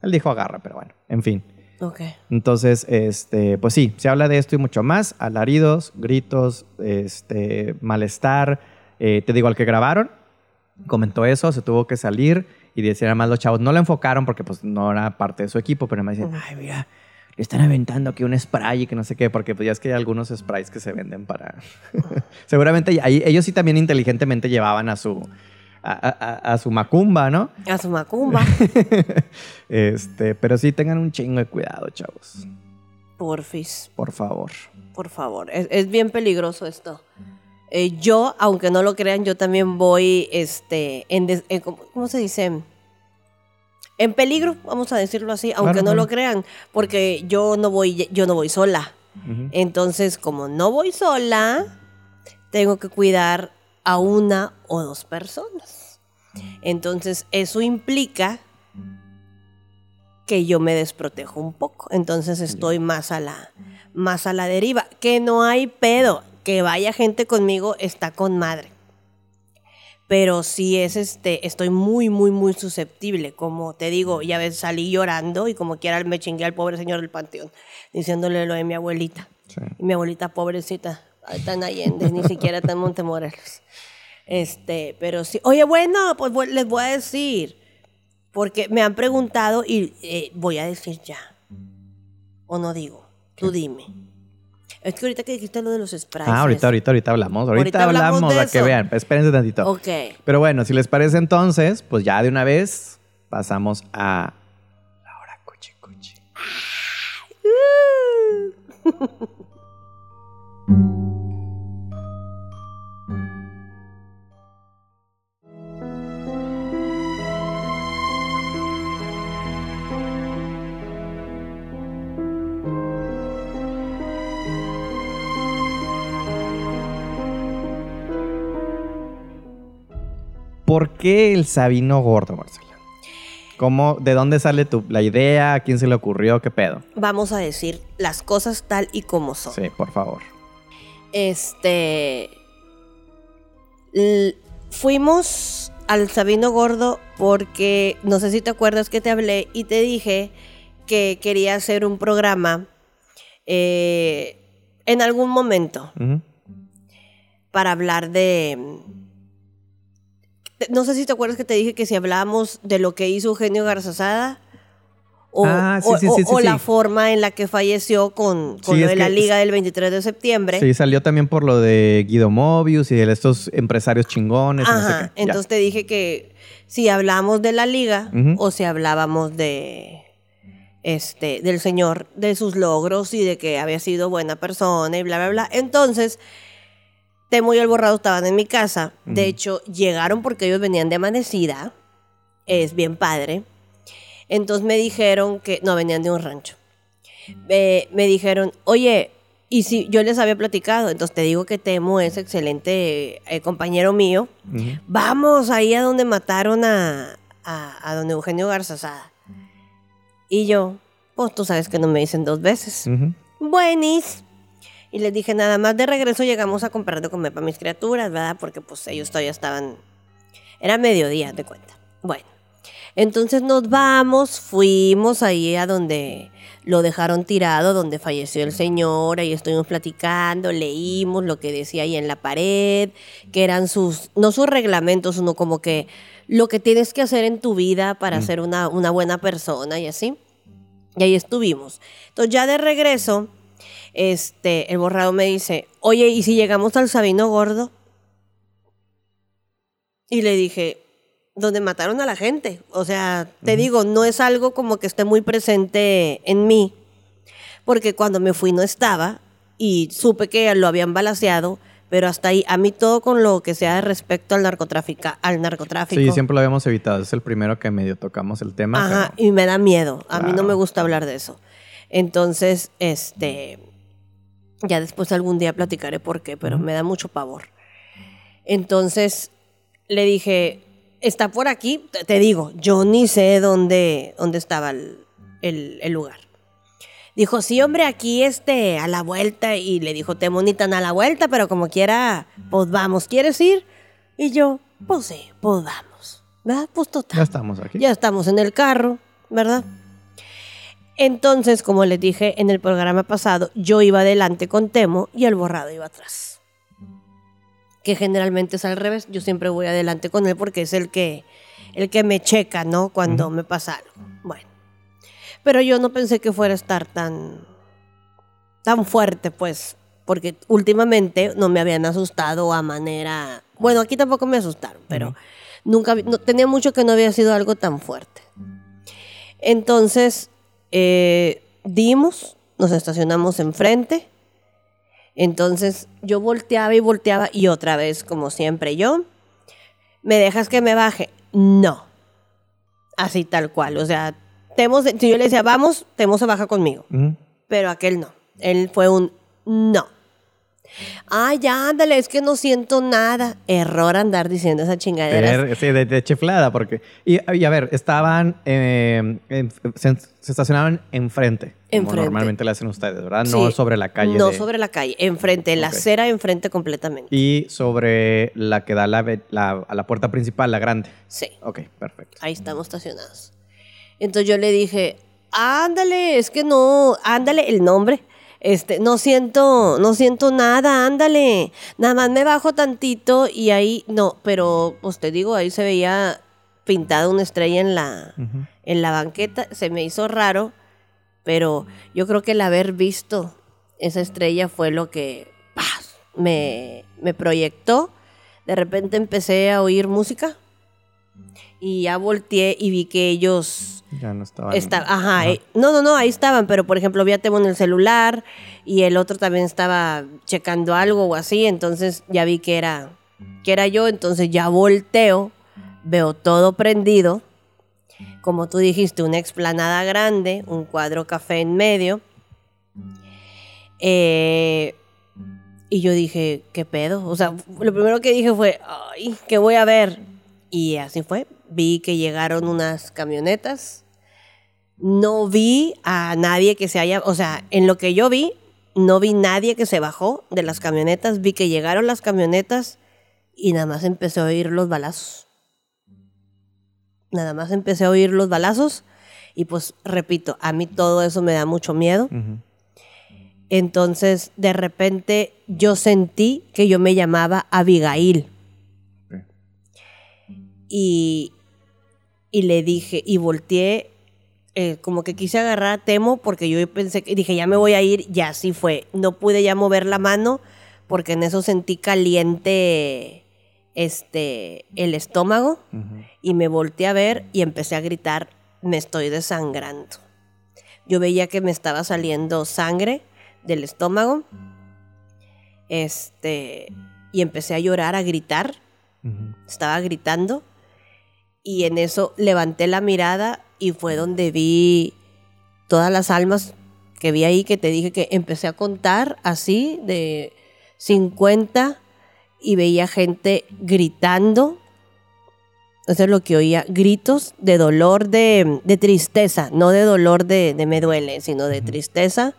Él dijo agarra, pero bueno, en fin. Ok. Entonces, este, pues sí, se habla de esto y mucho más. Alaridos, gritos, este, malestar. Eh, te digo, al que grabaron, comentó eso, se tuvo que salir y decían además los chavos, no lo enfocaron porque pues no era parte de su equipo, pero me dicen, ay, mira, le están aventando aquí un spray y que no sé qué, porque pues ya es que hay algunos sprays que se venden para... Seguramente ahí, ellos sí también inteligentemente llevaban a su... A, a- a su macumba, ¿no? A su macumba. Este, pero sí tengan un chingo de cuidado, chavos. Porfis, Por favor. por favor. Es, es bien peligroso esto. Eh, yo, aunque no lo crean, yo también voy, este, en des- en- ¿cómo, cómo se dice? En peligro, vamos a decirlo así, aunque Claro, no claro. lo crean, porque yo no voy, yo no voy sola. Entonces, como no voy sola, tengo que cuidar a una o dos personas. Entonces, eso implica que yo me desprotejo un poco. Entonces, estoy más a la más a la deriva, que no hay pedo, que vaya gente conmigo está con madre. Pero sí es este, estoy muy, muy, muy susceptible. Como te digo, ya ves, salí llorando y como quiera me chingué al pobre señor del panteón, diciéndole lo de mi abuelita. Sí. Y mi abuelita pobrecita, en Allende, ni siquiera está en Montemorelos. Este, pero sí. Oye, bueno, pues les voy a decir, porque me han preguntado y eh, voy a decir ya. O no digo, tú dime. Es que ahorita que dijiste lo de los sprays. Ah, ahorita, ahorita, ahorita hablamos. Ahorita, Ahorita hablamos hablamos, a que vean. Espérense tantito. Ok. Pero bueno, si les parece entonces, pues ya de una vez pasamos a la hora cuchi cuchi. ¿Por qué el Sabino gordo, Marcela? ¿Cómo, ¿De dónde sale tu, la idea? ¿A quién se le ocurrió? ¿Qué pedo? Vamos a decir las cosas tal y como son. Sí, por favor. Este. fuimos al Sabino Gordo porque no sé si te acuerdas que te hablé y te dije que quería hacer un programa eh, en algún momento para hablar de. No sé si te acuerdas que te dije que si hablábamos de lo que hizo Eugenio Garzazada o, Ah, sí, o- sí, o- sí, sí, o la forma en la que falleció con, con lo de la liga del 23 de septiembre. Sí, salió también por lo de Guido Mobius y de estos empresarios chingones. y no sé Ajá, qué. Entonces te dije que si hablamos de la liga o si hablábamos de este del señor, de sus logros y de que había sido buena persona y bla bla bla. Entonces, Temo y el borrado estaban en mi casa. De hecho, llegaron porque ellos venían de amanecida. Es bien padre. Entonces me dijeron que no venían de un rancho. Eh, me dijeron, oye, y si yo les había platicado, entonces te digo que Temo es excelente eh, compañero mío. Vamos ahí a donde mataron a, a, a don Eugenio Garzazada. Y yo, pues tú sabes que no me dicen dos veces. Buenis. Y les dije, nada más de regreso llegamos a comprar de comer para mis criaturas, ¿verdad? Porque pues ellos todavía estaban... Era mediodía, de cuenta. Bueno, entonces nos vamos, fuimos ahí a donde lo dejaron tirado, donde falleció el señor, ahí estuvimos platicando, leímos lo que decía ahí en la pared, que eran sus, no sus reglamentos, sino como que lo que tienes que hacer en tu vida para ser una, una buena persona y así. Y ahí estuvimos. Entonces ya de regreso, este, el borrado me dice, oye, ¿y si llegamos al Sabino Gordo? Y le dije, donde mataron a la gente. O sea, te digo, no es algo como que esté muy presente en mí, porque cuando me fui no estaba y supe que lo habían balaseado, pero hasta ahí, a mí todo con lo que sea respecto al, narcotráfico al narcotráfico. Sí, siempre lo habíamos evitado. Es el primero que medio tocamos el tema. Ajá, pero- y me da miedo. A mí no me gusta hablar de eso. Entonces, este, ya después algún día platicaré por qué, pero me da mucho pavor. Entonces, le dije, está por aquí, te, te digo, yo ni sé dónde, dónde estaba el, el- el lugar. Dijo, sí, hombre, aquí este, a la vuelta. Y le dijo, Temo, ni tan a la vuelta, pero como quiera, pues vamos, ¿quieres ir? Y yo, pues sí, pues vamos. ¿Verdad? Pues total. Ya estamos aquí. Ya estamos en el carro, ¿verdad? Entonces, como les dije en el programa pasado, yo iba adelante con Temo y el borrado iba atrás. Que generalmente es al revés. Yo siempre voy adelante con él porque es el que, el que me checa, ¿no? Cuando me pasa algo. Bueno. Pero yo no pensé que fuera a estar tan, tan fuerte, pues, porque últimamente no me habían asustado a manera... Bueno, aquí tampoco me asustaron, pero nunca... No, tenía mucho que no había sido algo tan fuerte. Entonces, eh, dimos, nos estacionamos enfrente. Entonces, yo volteaba y volteaba y otra vez, como siempre, yo, ¿me dejas que me baje? No. Así tal cual. O sea, Temo, si yo le decía, vamos, Temo se baja conmigo. Pero aquel no. Él fue un no. Ay, ya, ándale, es que no siento nada. Error andar diciendo esa chingadera. Sí, de, de chiflada, porque... Y, y a ver, estaban... eh, en- se, se estacionaban enfrente. Como Enfrente. normalmente le hacen ustedes, ¿verdad? No sobre la calle. No de- sobre la calle, enfrente, en la acera enfrente completamente. Y sobre la que da la, la- a la puerta principal, la grande. Sí, Ok, perfecto. ahí estamos estacionados. Entonces yo le dije, ándale, es que no, ándale el nombre. Este, no siento, no siento nada, ándale. Nada más me bajo tantito y ahí, no, pero pues te digo, ahí se veía pintada una estrella en la, en la banqueta. Se me hizo raro, pero yo creo que el haber visto esa estrella fue lo que. Me, me proyectó. De repente empecé a oír música y ya volteé y vi que ellos Ya no estaban... esta- ajá, eh, no, no, no, ahí estaban, pero por ejemplo vi a Temo en el celular y el otro también estaba checando algo o así, entonces ya vi que era, que era yo, entonces ya volteo, veo todo prendido, como tú dijiste, una explanada grande, un cuadro café en medio, eh, y yo dije, ¿qué pedo? O sea, lo primero que dije fue, ay, ¿qué voy a ver? Y así fue, vi que llegaron unas camionetas, no vi a nadie que se haya, o sea, en lo que yo vi, no vi nadie que se bajó de las camionetas, vi que llegaron las camionetas y nada más empecé a oír los balazos. Nada más empecé a oír los balazos y pues repito, a mí todo eso me da mucho miedo. Entonces, de repente yo sentí que yo me llamaba Abigail. Y, y le dije, y volteé, eh, como que quise agarrar a Temo porque yo pensé que dije, ya me voy a ir, y así fue. No pude ya mover la mano porque en eso sentí caliente este, el estómago y me volteé a ver y empecé a gritar, me estoy desangrando. Yo veía que me estaba saliendo sangre del estómago. Este, y empecé a llorar, a gritar estaba gritando y en eso levanté la mirada y fue donde vi todas las almas que vi ahí que te dije que empecé a contar así de 50 y veía gente gritando. Eso es lo que oía, gritos de dolor, de, de tristeza, no de dolor de, de me duele, sino de tristeza.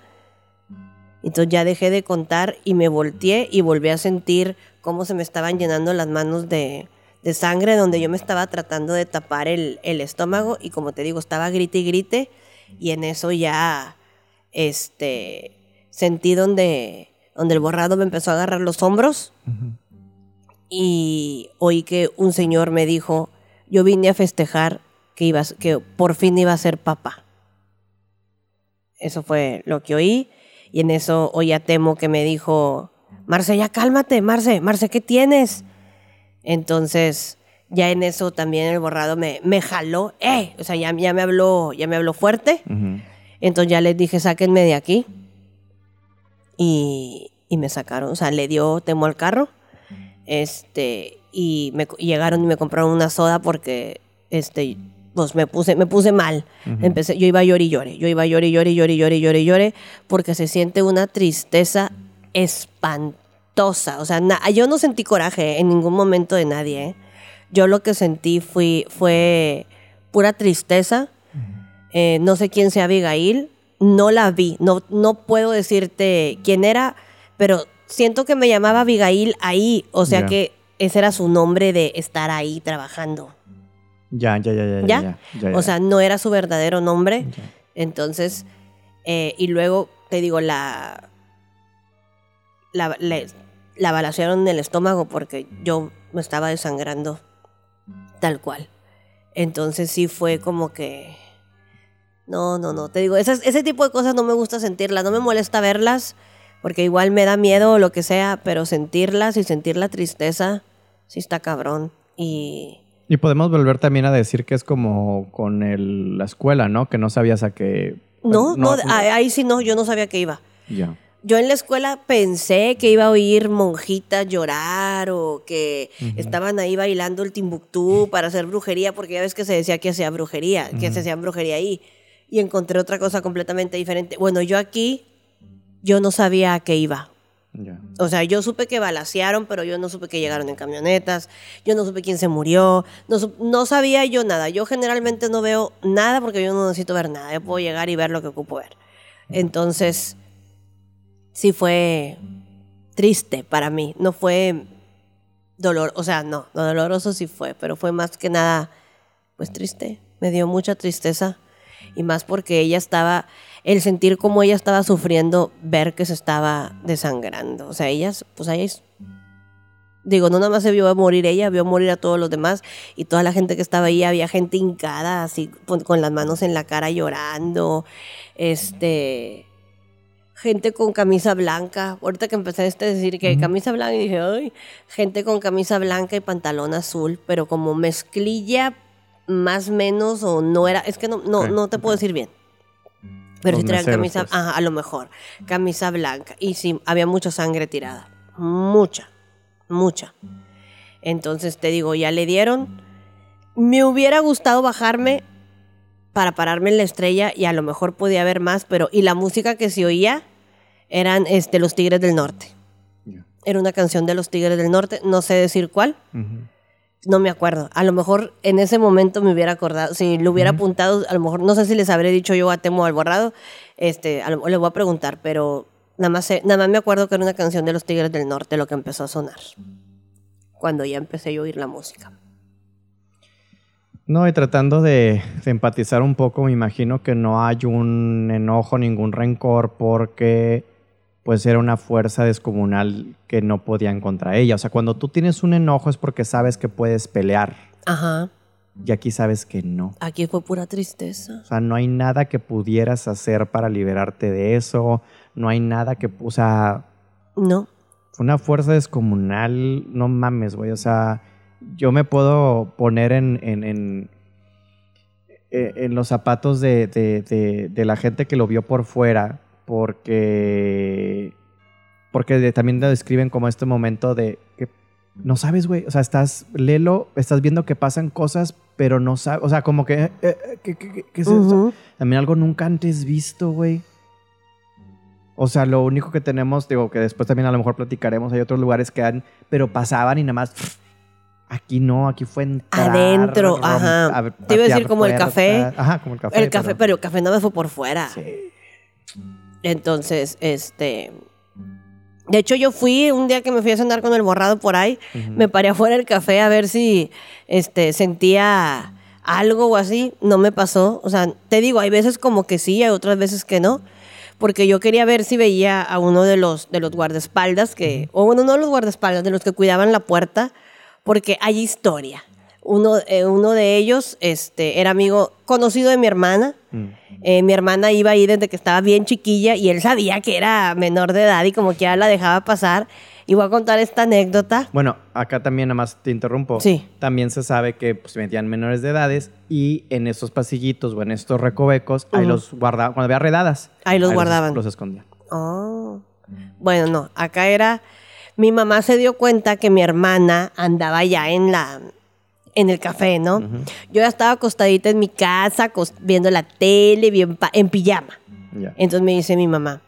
Entonces ya dejé de contar y me volteé y volví a sentir cómo se me estaban llenando las manos de, de sangre, donde yo me estaba tratando de tapar el, el estómago y como te digo, estaba grite y grite y en eso ya este, sentí donde, donde el borrado me empezó a agarrar los hombros y oí que un señor me dijo, yo vine a festejar que, ibas, que por fin iba a ser papá. Eso fue lo que oí. Y en eso oí a Temo que me dijo, Marce, ya cálmate, Marce, Marce, ¿qué tienes? Entonces, ya en eso también el borrado me, me jaló, ¡eh! O sea, ya, ya, me habló, ya me habló fuerte. Entonces ya les dije, sáquenme de aquí. Y, y me sacaron, o sea, le dio Temo al carro. Este, y me y llegaron y me compraron una soda porque, este, pues me puse, me puse mal. Ujú. Empecé, yo iba a llorar y llore, yo iba a llorar y llore, llore, llore, llore, llore, porque se siente una tristeza espantosa. O sea, yo no sentí coraje en ningún momento de nadie. ¿eh? Yo lo que sentí fui, fue pura tristeza. Eh, no sé quién sea Abigail, no la vi, no, no puedo decirte quién era, pero siento que me llamaba Abigail ahí, o sea que ese era su nombre de estar ahí trabajando. Ya, ya, ya, ya. ¿Ya? ya, ya, ya. O sea, no era su verdadero nombre. Ya. Entonces, eh, y luego, te digo, la, la, le- la balacearon en el estómago porque yo me estaba desangrando tal cual. Entonces sí fue como que... No, no, no. Te digo, esas- ese tipo de cosas no me gusta sentirlas. No me molesta verlas porque igual me da miedo o lo que sea, pero sentirlas y sentir la tristeza sí está cabrón. Y... Y podemos volver también a decir que es como con el- la escuela, ¿no? Que no sabías a qué. No, no, ahí ahí sí no, yo no sabía que iba. Ya. Yo en la escuela pensé que iba a oír monjitas llorar o que estaban ahí bailando el Timbuktu para hacer brujería, porque ya ves que se decía que hacía brujería, que se hacía brujería ahí. Y encontré otra cosa completamente diferente. Bueno, yo aquí, yo no sabía a qué iba. Ya. O sea, yo supe que balacearon, pero yo no supe que llegaron en camionetas, yo no supe quién se murió, no, no sabía yo nada. Yo generalmente no veo nada porque yo no necesito ver nada, yo puedo llegar y ver lo que ocupo ver. Entonces, sí fue triste para mí, no fue dolor, o sea, no, lo doloroso sí fue, pero fue más que nada, pues triste, me dio mucha tristeza y más porque ella estaba, el sentir como ella estaba sufriendo, ver que se estaba desangrando. O sea, ella, pues es- digo, no nada más se vio morir ella, vio morir a todos los demás y toda la gente que estaba ahí, había gente hincada, así con, con las manos en la cara llorando, este... Gente con camisa blanca. Ahorita que empecé a este decir que camisa blanca, y dije, ay, gente con camisa blanca y pantalón azul, pero como mezclilla más menos o no era, es que no, no, no te puedo decir bien. Pero Los sí traían camisa, pues. ajá, a lo mejor, camisa blanca. Y sí, había mucha sangre tirada. Mucha, mucha. Entonces te digo, ya le dieron. Me hubiera gustado bajarme para pararme en la estrella y a lo mejor podía haber más, pero y la música que se oía eran este, los Tigres del Norte. Era una canción de los Tigres del Norte, no sé decir cuál, no me acuerdo. A lo mejor en ese momento me hubiera acordado, si lo hubiera apuntado, a lo mejor no sé si les habré dicho yo a Temo al borrado, este, a lo- le voy a preguntar, pero nada más, sé- nada más me acuerdo que era una canción de los Tigres del Norte lo que empezó a sonar. Cuando ya empecé yo a oír la música. No, y tratando de, de empatizar un poco, me imagino que no hay un enojo, ningún rencor, porque pues era una fuerza descomunal que no podían contra ella. O sea, cuando tú tienes un enojo es porque sabes que puedes pelear, Ajá. y aquí sabes que no. Aquí fue pura tristeza. O sea, no hay nada que pudieras hacer para liberarte de eso, no hay nada que, o sea, No. fue una fuerza descomunal, no mames, güey. O sea, yo me puedo poner en, en, en, eh, en los zapatos de, de- de- de la gente que lo vio por fuera, porque, porque también lo describen como este momento de que no sabes, güey. O sea, estás, lelo, estás viendo que pasan cosas, pero no sabes, o sea, como que, eh, eh, ¿qué, qué- qué- qué es eso? Ujú. También algo nunca antes visto, güey. O sea, lo único que tenemos, digo, que después también a lo mejor platicaremos, hay otros lugares que han, pero pasaban y nada más. Aquí no, aquí fue entrar, Adentro, ajá. a- Te iba a decir como el café. Ajá, como el café. el café, pero el café no me fue por fuera. Sí. Entonces, este. De hecho, yo fui un día que me fui a cenar con el borrado por ahí. Me paré afuera del café a ver si este, sentía algo o así. No me pasó. O sea, te digo, hay veces como que sí, hay otras veces que no. Porque yo quería ver si veía a uno de los, de los guardaespaldas que. O bueno, no de los guardaespaldas, de los que cuidaban la puerta. Porque hay historia. Uno, eh, uno de ellos este, era amigo conocido de mi hermana. Mm. Eh, mi hermana iba ahí desde que estaba bien chiquilla y él sabía que era menor de edad y como que ya la dejaba pasar. Y voy a contar esta anécdota. Bueno, acá también nada más te interrumpo. Sí. También se sabe que pues, se metían menores de edades y en estos pasillitos o en estos recovecos ahí los guardaban, cuando había redadas. Ahí los guardaban. Los escondían. Oh. Bueno, no, acá era. Mi mamá se dio cuenta que mi hermana andaba ya en la. En el café, ¿no? Yo ya estaba acostadita en mi casa, viendo la tele, bien en pijama. Entonces me dice mi mamá,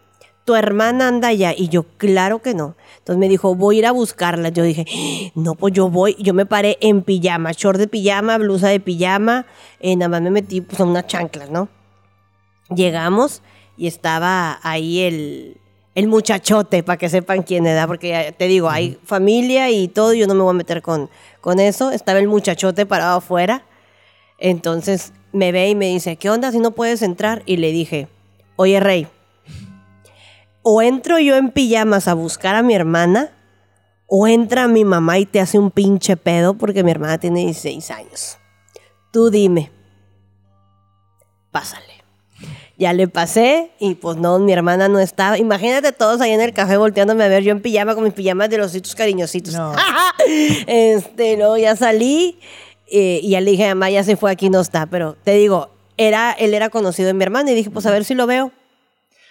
¿tu hermana anda allá? Y yo, claro que no. Entonces me dijo, voy a ir a buscarla. Yo dije, no, pues yo voy. Yo me paré en pijama, short de pijama, blusa de pijama. eh, nada más me metí pues, a unas chanclas, ¿no? Llegamos y estaba ahí el, el muchachote, para que sepan quién era, porque ya te digo, hay familia y todo, yo no me voy a meter con, con eso. Estaba el muchachote parado afuera. Entonces me ve y me dice, ¿qué onda si no puedes entrar? Y le dije, oye Rey, o entro yo en pijamas a buscar a mi hermana, o entra mi mamá y te hace un pinche pedo porque mi hermana tiene 16 años. Tú dime. Pásale. Ya le pasé y pues no, mi hermana no estaba. Imagínate todos ahí en el café volteándome a ver yo en pijama con mis pijamas de los ositos cariñositos. No. este, luego ya salí eh, y ya le dije, mamá, ya se fue, aquí no está. Pero te digo, era, él era conocido de mi hermana y dije, pues a ver si lo veo.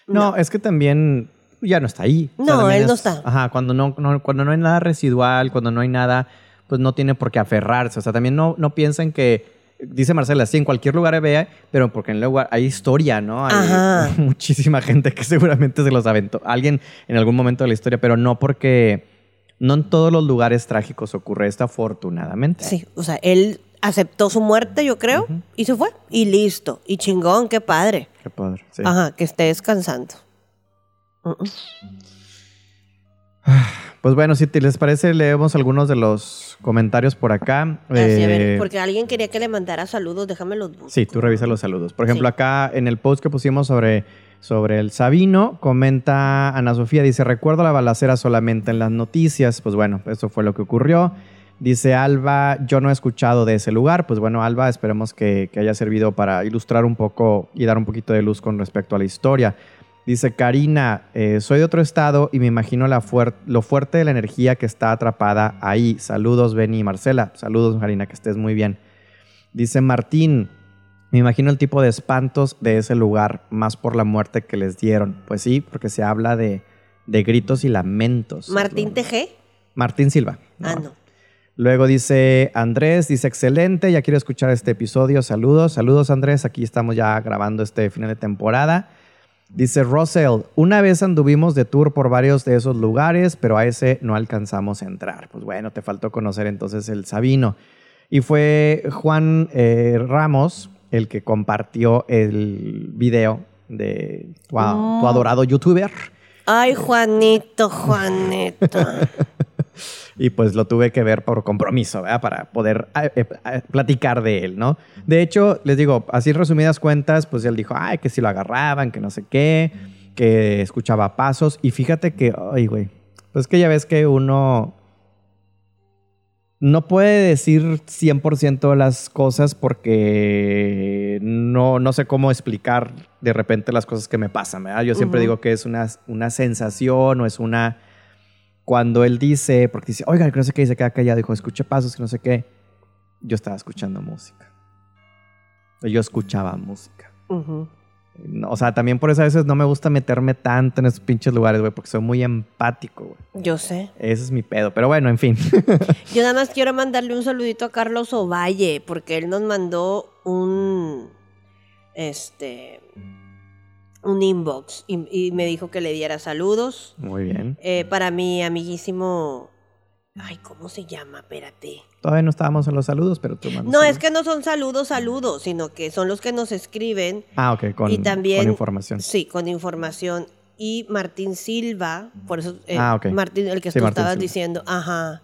No, es que también ya no está ahí. O sea, No, él no es- está. Ajá, cuando no, no- cuando no hay nada residual, cuando no hay nada, pues no tiene por qué aferrarse. O sea, también no, no piensen que, dice Marcela, sí, en cualquier lugar vea, pero porque en el lugar hay historia, ¿no? Hay Ajá. muchísima gente que seguramente se los aventó. Alguien en algún momento de la historia, pero no porque no en todos los lugares trágicos ocurre esto, afortunadamente. Sí, o sea, él aceptó su muerte, yo creo, y se fue. Y listo. Y chingón, qué padre. Qué padre. sí. Ajá, que esté descansando. Pues bueno, si te les parece, leemos algunos de los comentarios por acá. Así, a ver, Eh, porque alguien quería que le mandara saludos, déjame los busco. Sí, tú revisa los saludos. Por ejemplo, Sí. acá en el post que pusimos sobre, sobre el Sabino, comenta Ana Sofía, dice, recuerdo la balacera solamente en las noticias. Pues bueno, eso fue lo que ocurrió. Dice Alba, yo no he escuchado de ese lugar. Pues bueno, Alba, esperemos que, que haya servido para ilustrar un poco y dar un poquito de luz con respecto a la historia. Dice Karina, eh, soy de otro estado y me imagino la lo fuerte de la energía que está atrapada ahí. Saludos, Benny y Marcela. Saludos, Karina, que estés muy bien. Dice Martín, me imagino el tipo de espantos de ese lugar, más por la muerte que les dieron. Pues sí, porque se habla de, de gritos y lamentos. Martín TG. Martín Silva. Ah, no. Luego dice Andrés, dice excelente, ya quiero escuchar este episodio. Saludos, saludos Andrés, aquí estamos ya grabando este final de temporada. Dice Russell, una vez anduvimos de tour por varios de esos lugares, pero a ese no alcanzamos a entrar. Pues bueno, te faltó conocer entonces el Sabino. Y fue Juan eh, Ramos el que compartió el video de tu, tu adorado youtuber. Ay, Juanito, Juanito. Y pues lo tuve que ver por compromiso, ¿verdad? Para poder eh, eh, eh, platicar de él, ¿no? De hecho, les digo, así resumidas cuentas, pues él dijo, ay, que si lo agarraban, que no sé qué, que escuchaba pasos. Y fíjate que, ay, güey, pues que ya ves que uno no puede decir 100% las cosas porque no, no sé cómo explicar de repente las cosas que me pasan, ¿verdad? Yo siempre digo que es una, una sensación o es una cuando él dice, porque dice, oiga, que no sé qué, y se queda callado, dijo, escuché pasos, que no sé qué. Yo estaba escuchando música. Yo escuchaba música. O sea, también por eso a veces no me gusta meterme tanto en esos pinches lugares, güey, porque soy muy empático, güey. Yo sé. Ese es mi pedo. Pero bueno, en fin. Yo nada más quiero mandarle un saludito a Carlos Ovalle, porque él nos mandó un. Este. Un inbox y, y me dijo que le diera saludos. muy bien. Eh, para mi amiguísimo. Ay, ¿cómo se llama? Espérate. Todavía no estábamos en los saludos, pero tú No, es que no son saludos, saludos, sino que son los que nos escriben. Ah, ok, con, y también. con información. Sí, con información. Y Martín Silva, por eso. eh, Ah, ok. Martín, el que Sí, tú Martín estabas Silva. diciendo. Ajá.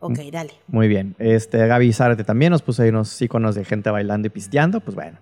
Ok, dale. Muy bien. Este, Gaby Zárate también nos puso ahí unos iconos de gente bailando y pisteando, pues bueno.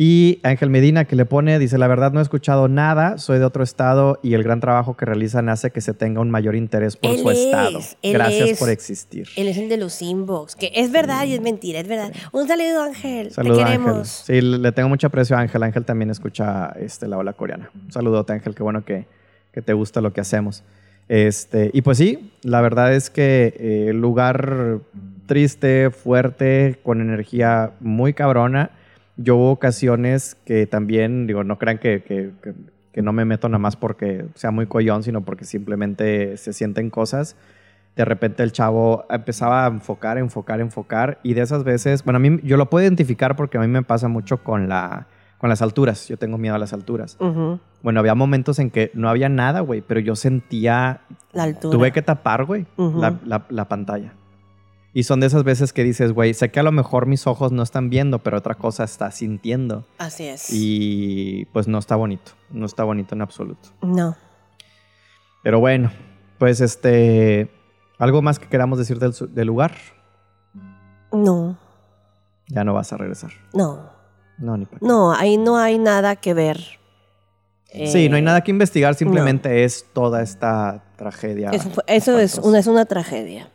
Y Ángel Medina que le pone, dice, la verdad no he escuchado nada, soy de otro estado y el gran trabajo que realizan hace que se tenga un mayor interés por Él su es, estado. Gracias es. por existir. Él es el de los inbox, que es verdad y es mentira, es verdad. Un saludo, Ángel. Saludos Te Ángel. queremos. Sí, le tengo mucho aprecio a Ángel. Ángel también escucha este, la ola coreana. Un saludote Ángel, qué bueno que, que te gusta lo que hacemos. Este, y pues sí, la verdad es que eh, lugar triste, fuerte, con energía muy cabrona. Yo hubo ocasiones que también, digo, no crean que, que- que- que no me meto nada más porque sea muy collón, sino porque simplemente se sienten cosas. De repente el chavo empezaba a enfocar, enfocar, enfocar. Y de esas veces, bueno, a mí yo lo puedo identificar porque a mí me pasa mucho con, la, con las alturas. Yo tengo miedo a las alturas. Ujú, Bueno, había momentos en que no había nada, güey, pero yo sentía La altura. Tuve que tapar, güey, Ujú. la, la- la pantalla. Y son de esas veces que dices, güey, sé que a lo mejor mis ojos no están viendo, pero otra cosa está sintiendo. Así es. Y pues no está bonito, no está bonito en absoluto. No. Pero bueno, pues este, ¿algo más que queramos decir del, lugar? No. Ya no vas a regresar. No. No, ni para qué. No, ahí no hay nada que ver. Sí, no hay Eh, nada que investigar, simplemente es toda esta tragedia. Eso, fue- eso es, una, es una tragedia.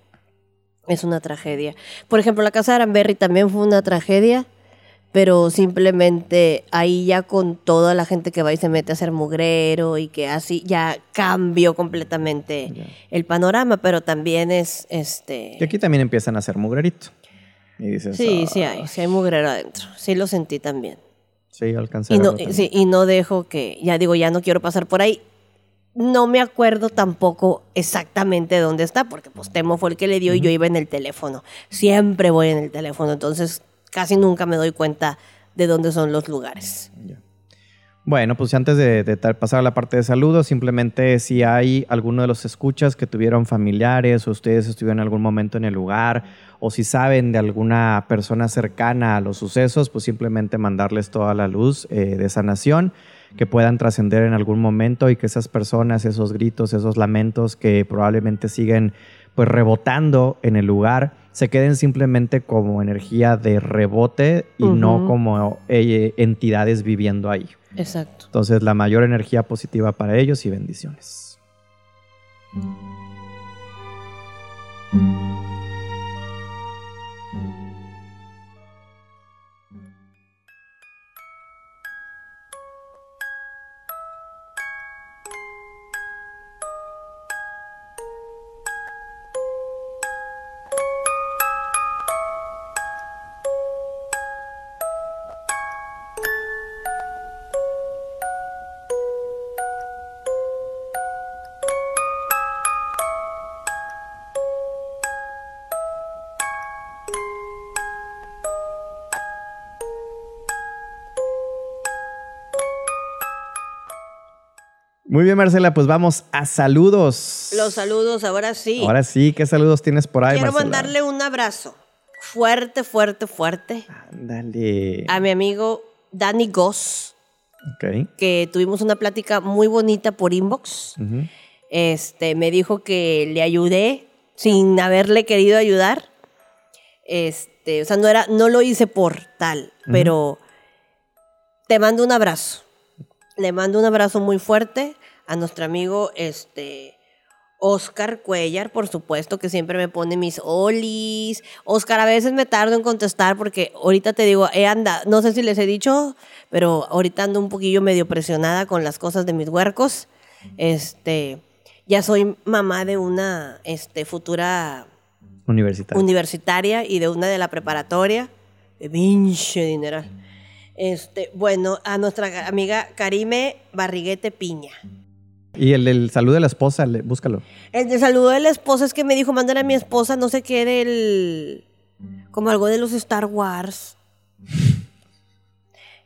Es una tragedia. Por ejemplo, la casa de Aranberry también fue una tragedia, pero simplemente ahí ya con toda la gente que va y se mete a hacer mugrero y que así ya cambió completamente el panorama, pero también es este. Y aquí también empiezan a hacer mugrerito. Y dices, Sí, "Ah, sí hay, sí hay mugrero adentro. Sí lo sentí también. Sí, alcancé Y no, sí, y no dejo que, ya digo, ya no quiero pasar por ahí. No me acuerdo tampoco exactamente dónde está, porque pues Temo fue el que le dio y yo iba en el teléfono. Siempre voy en el teléfono, entonces casi nunca me doy cuenta de dónde son los lugares. Bueno, pues antes de, pasar a la parte de saludos, simplemente si hay alguno de los escuchas que tuvieron familiares o ustedes estuvieron en algún momento en el lugar o si saben de alguna persona cercana a los sucesos, pues simplemente mandarles toda la luz eh, de sanación que puedan trascender en algún momento y que esas personas, esos gritos, esos lamentos que probablemente siguen pues rebotando en el lugar, se queden simplemente como energía de rebote y no como eh, entidades viviendo ahí. Exacto. Entonces, la mayor energía positiva para ellos y bendiciones. Muy bien, Marcela, pues vamos a saludos. Los saludos, ahora sí. Ahora sí, ¿qué saludos tienes por ahí, Quiero Marcela? mandarle un abrazo fuerte, fuerte, fuerte Ándale. a mi amigo Danny Goss, Ok. que tuvimos una plática muy bonita por inbox. Este, me dijo que le ayudé sin haberle querido ayudar. Este, o sea, no era, no lo hice por tal, pero te mando un abrazo. Le mando un abrazo muy fuerte a nuestro amigo este Oscar Cuellar, por supuesto, que siempre me pone mis olis. Oscar, a veces me tardo en contestar porque ahorita te digo, eh, anda, no sé si les he dicho, pero ahorita ando un poquillo medio presionada con las cosas de mis huercos. Este, ya soy mamá de una este, futura Universitario. universitaria y de una de la preparatoria. De pinche dineral. Este, bueno, a nuestra amiga Karime Barriguete Piña. Y el, el saludo de la esposa, le- búscalo. El de saludo de la esposa es que me dijo, mándale a mi esposa, no sé qué, del... Como algo de los Star Wars.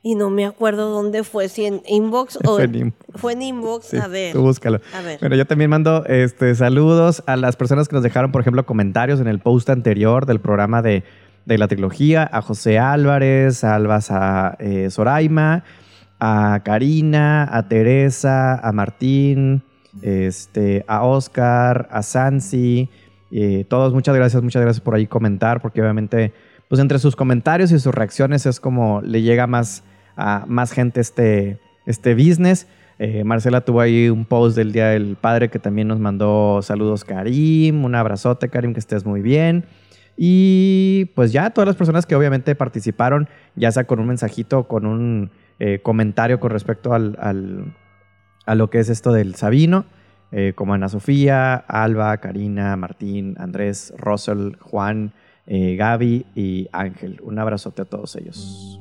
Y no me acuerdo dónde fue, si en inbox o... Fue en inbox. Fue en inbox, Sí, a ver. Tú búscalo. A ver. Bueno, yo también mando este, saludos a las personas que nos dejaron, por ejemplo, comentarios en el post anterior del programa de, de la trilogía, a José Álvarez, a Albas a eh, Soraima, a Karina, a Teresa, a Martín, este, a Oscar, a Sansi, eh, todos muchas gracias, muchas gracias por ahí comentar, porque obviamente, pues entre sus comentarios y sus reacciones es como le llega más a más gente este, este business. Eh, Marcela tuvo ahí un post del Día del Padre que también nos mandó saludos Karim, un abrazote Karim, que estés muy bien. Y pues ya todas las personas que obviamente participaron, ya sea con un mensajito, con un eh, comentario con respecto al, a lo que es esto del Sabino, eh, como Ana Sofía, Alba, Karina, Martín, Andrés, Russell, Juan, eh, Gaby y Ángel. Un abrazote a todos ellos.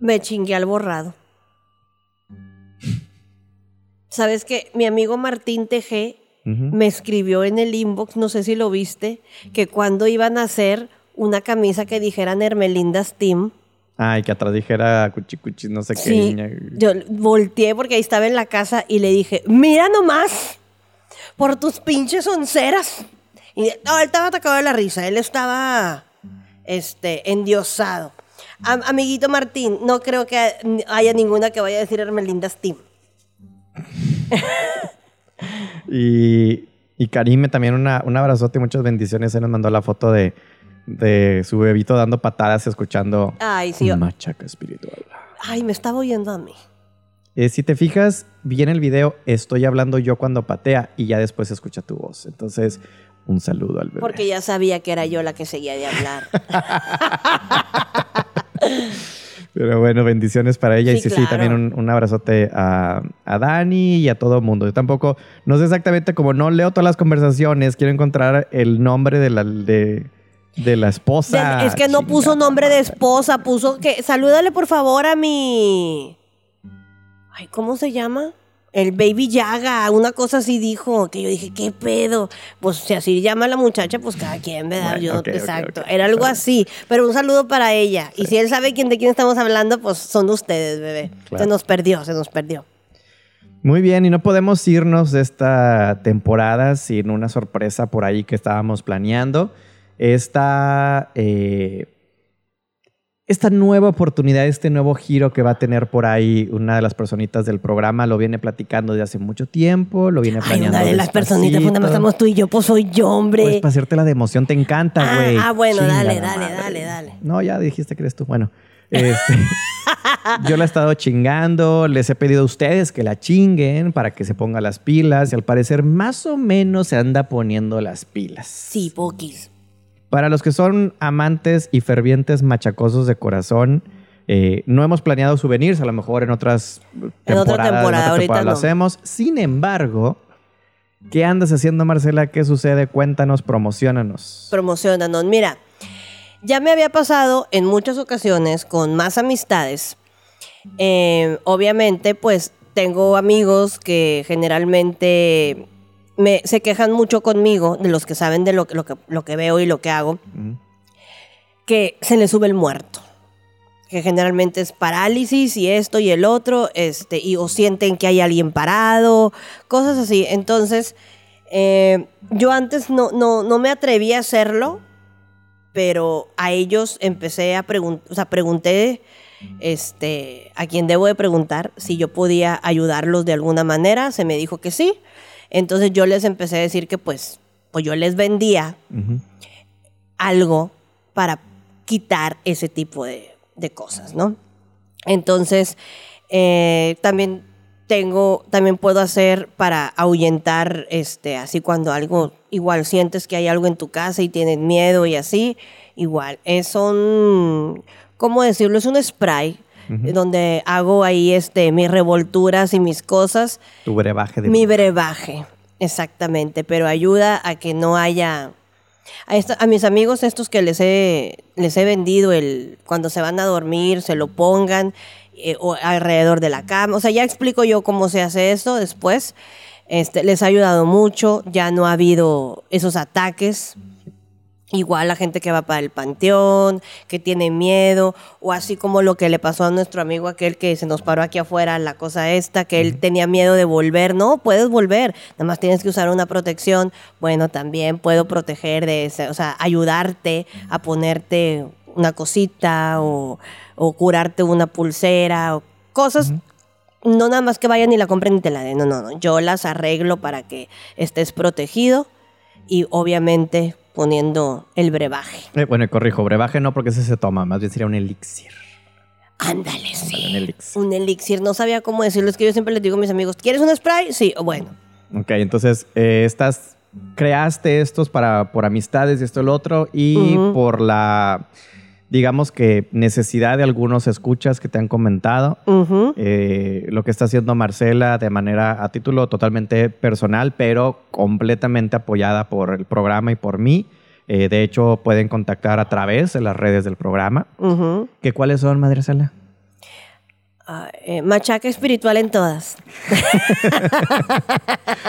Me chingué al borrado. ¿Sabes qué? Mi amigo Martín Me escribió en el inbox, no sé si lo viste, que cuando iban a hacer una camisa que dijeran Hermelindas Team. Ay, que atrás dijera cuchi cuchi, no sé qué. Sí, niña. yo volteé porque ahí estaba en la casa y le dije, mira nomás, por tus pinches onceras, Y no, él estaba atacado de la risa, él estaba este, endiosado. Am- amiguito Martín, no creo que haya ninguna que vaya a decir Hermelinda Steam. Y, y Karime también una, un abrazote y muchas bendiciones. Él nos mandó la foto de, de su bebito dando patadas escuchando Ay, sí. Machaca Espiritual. Ay, me estaba oyendo a mí. Eh, si te fijas bien el video, estoy hablando yo cuando patea y ya después se escucha tu voz. Entonces, un saludo al bebé. Porque ya sabía que era yo la que seguía de hablar. Pero bueno, bendiciones para ella. y Sí, sí, también un, un abrazote a, a Dani y a todo el mundo. Yo tampoco, no sé exactamente, como no leo todas las conversaciones, quiero encontrar el nombre de la, de, de la esposa. De- es que no puso nombre de esposa, puso que. Salúdale por favor a mi. Ay, ¿cómo se llama? El Baby Yaga, una cosa así dijo, que yo dije, ¿qué pedo? Pues si así llama la muchacha, pues cada quien, ¿verdad? Bueno, yo exacto. Era algo así, pero un saludo para ella. Y si él sabe quién de quién estamos hablando, pues son ustedes, bebé. Se nos perdió, se nos perdió. Muy bien, y no podemos irnos de esta temporada sin una sorpresa por ahí que estábamos planeando. Esta, eh, esta nueva oportunidad, este nuevo giro que va a tener por ahí una de las personitas del programa, lo viene platicando de hace mucho tiempo, lo viene Ay, planeando. una de las personitas, estamos tú y yo, pues soy yo, hombre. Pues para hacerte la de emoción te encanta, Ah, güey. ah, bueno, dale, dale, madre. dale, dale. No, ya dijiste que eres tú. Bueno, este, yo la he estado chingando, les he pedido a ustedes que la chinguen para que se ponga las pilas y al parecer más o menos se anda poniendo las pilas. Sí, poquis. Para los que son amantes y fervientes machacosos de corazón, eh, no hemos planeado souvenirs, a lo mejor en otras En otra temporadas, temporada, ahorita temporada lo no. hacemos. Sin embargo, ¿qué andas haciendo, Marcela? ¿Qué sucede? Cuéntanos, promocionanos. promocionanos. Mira, ya me había pasado en muchas ocasiones con más amistades. Eh, obviamente, pues tengo amigos que generalmente me, se quejan mucho conmigo, de los que saben de lo, que- lo, que, lo que veo y lo que hago, Mm. que se les sube el muerto. Que generalmente es parálisis y esto y el otro, este, y o sienten que hay alguien parado, cosas así. Entonces, eh, yo antes no, no, no me atreví a hacerlo, pero a ellos empecé a preguntar, o sea, pregunté este, a quien debo de preguntar si yo podía ayudarlos de alguna manera, se me dijo que sí. Entonces yo les empecé a decir que pues, pues yo les vendía algo para quitar ese tipo de, de cosas, ¿no? Entonces, eh, también tengo, también puedo hacer para ahuyentar, este, así cuando algo, igual sientes que hay algo en tu casa y tienes miedo y así, igual, es un, ¿cómo decirlo? Es un spray donde hago ahí, este, mis revolturas y mis cosas, Tu brebaje de... mi brebaje, exactamente, pero ayuda a que no haya... A, esta- a mis amigos estos que les he, les he vendido el cuando se van a dormir, se lo pongan eh, o alrededor de la cama. O sea, ya explico yo cómo se hace esto después. Este, les ha ayudado mucho, ya no ha habido esos ataques. Igual la gente que va para el panteón, que tiene miedo, o así como lo que le pasó a nuestro amigo aquel que se nos paró aquí afuera, la cosa esta, que él tenía miedo de volver. No, puedes volver, nada más tienes que usar una protección. Bueno, también puedo proteger de ese, o sea, ayudarte a ponerte una cosita o, o curarte una pulsera o cosas. No nada más que vayan y la compren y te la den, no, no, no. Yo las arreglo para que estés protegido y obviamente poniendo el brebaje. Eh, bueno, corrijo, brebaje no porque ese se toma, más bien sería un elixir. Ándale, sí. Un elixir. Un elixir, no sabía cómo decirlo. Es que yo siempre les digo a mis amigos, ¿quieres un spray? Sí, o bueno. Ok, entonces eh, estas creaste estos para por amistades y esto y lo otro y por la digamos que necesidad de algunos escuchas que te han comentado. Eh, lo que está haciendo Marcela de manera a título totalmente personal, pero completamente apoyada por el programa y por mí. Eh, de hecho, pueden contactar a través de las redes del programa. ¿Qué cuáles son, Madre Ah, eh, machaca espiritual en todas.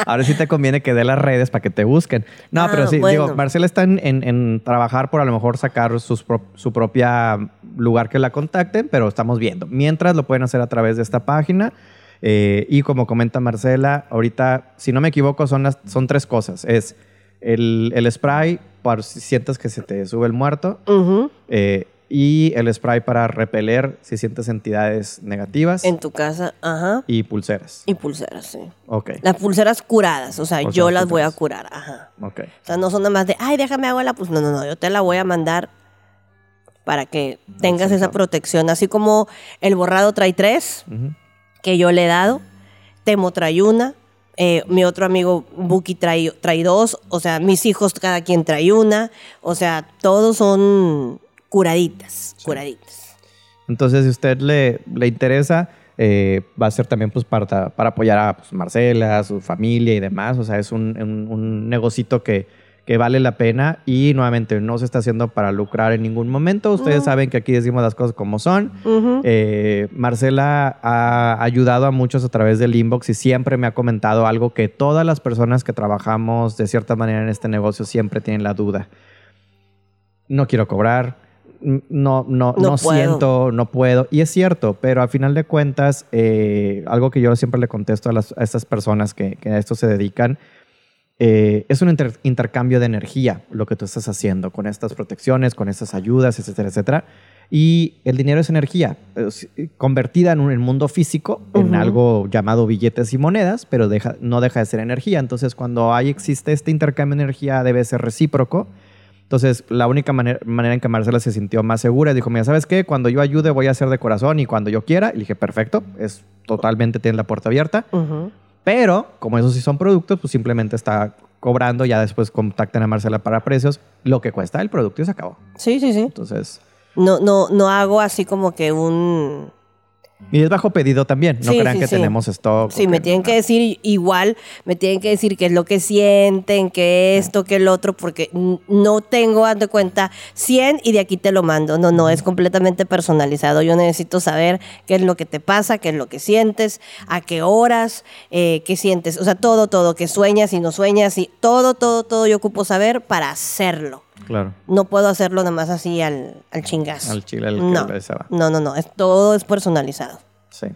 Ahora sí te conviene que dé las redes para que te busquen. No, Ah, pero sí, bueno. digo, Marcela está en, en- en trabajar por a lo mejor sacar sus pro- su propia lugar que la contacten, pero estamos viendo. Mientras lo pueden hacer a través de esta página. Eh, y como comenta Marcela, ahorita, si no me equivoco, son, las, son tres cosas. Es el, el spray, para si sientes que se te sube el muerto. Eh, y el spray para repeler si sientes entidades negativas. En tu casa, ajá. y pulseras. Y pulseras, sí. Ok, Las pulseras curadas, o sea, yo las voy a curar, ajá. ok. O sea, no son nada más de, ay, déjame hago la pues no, no, no, yo te la voy a mandar para que tengas esa protección. Así como el borrado trae tres, que yo le he dado, Temo trae una, eh, mi otro amigo Buki trae, trae dos, o sea, mis hijos cada quien trae una, o sea, todos son curaditas, curaditas. Entonces, si a usted le, le interesa, eh, va a ser también pues, para, para apoyar a pues, Marcela, a su familia y demás. O sea, es un, un, un negocito que, que vale la pena y nuevamente no se está haciendo para lucrar en ningún momento. Ustedes saben que aquí decimos las cosas como son. Eh, Marcela ha ayudado a muchos a través del inbox y siempre me ha comentado algo que todas las personas que trabajamos de cierta manera en este negocio siempre tienen la duda. No quiero cobrar, no, no, No no, siento, no puedo. Y es cierto, pero a final de cuentas, eh, algo que yo siempre le contesto a, las- a estas personas que, que a esto se dedican, eh, es un inter- intercambio de energía lo que tú estás haciendo con estas protecciones, con estas ayudas, etcétera, etcétera. Y el dinero es energía, eh, convertida en un en mundo físico, en Ujú. algo llamado billetes y monedas, pero deja- no deja de ser energía. Entonces, cuando hay, existe este intercambio de energía, debe ser recíproco. Entonces, la única manera, manera en que Marcela se sintió más segura, dijo, mira, ¿sabes qué? Cuando yo ayude voy a hacer de corazón y cuando yo quiera. Y dije, perfecto, es totalmente, tiene la puerta abierta. Pero, como esos sí son productos, pues simplemente está cobrando, ya después contactan a Marcela para precios, lo que cuesta el producto y se acabó. Sí, sí, sí. Entonces, No, no, no hago así como que un... y es bajo pedido también, no Sí, crean sí, que sí. tenemos stock. Sí, me tienen que decir igual, me tienen que decir qué es lo que sienten, qué esto, qué el otro, porque no tengo, haz de cuenta, 100 y de aquí te lo mando. No, no, es completamente personalizado. Yo necesito saber qué es lo que te pasa, qué es lo que sientes, a qué horas, eh, qué sientes. O sea, todo, todo, que sueñas y no sueñas, y todo, todo, todo yo ocupo saber para hacerlo. Claro, No puedo hacerlo nada más así al, al chingazo. al chile el no, que se va. no, no, no, es, todo es personalizado. Sí.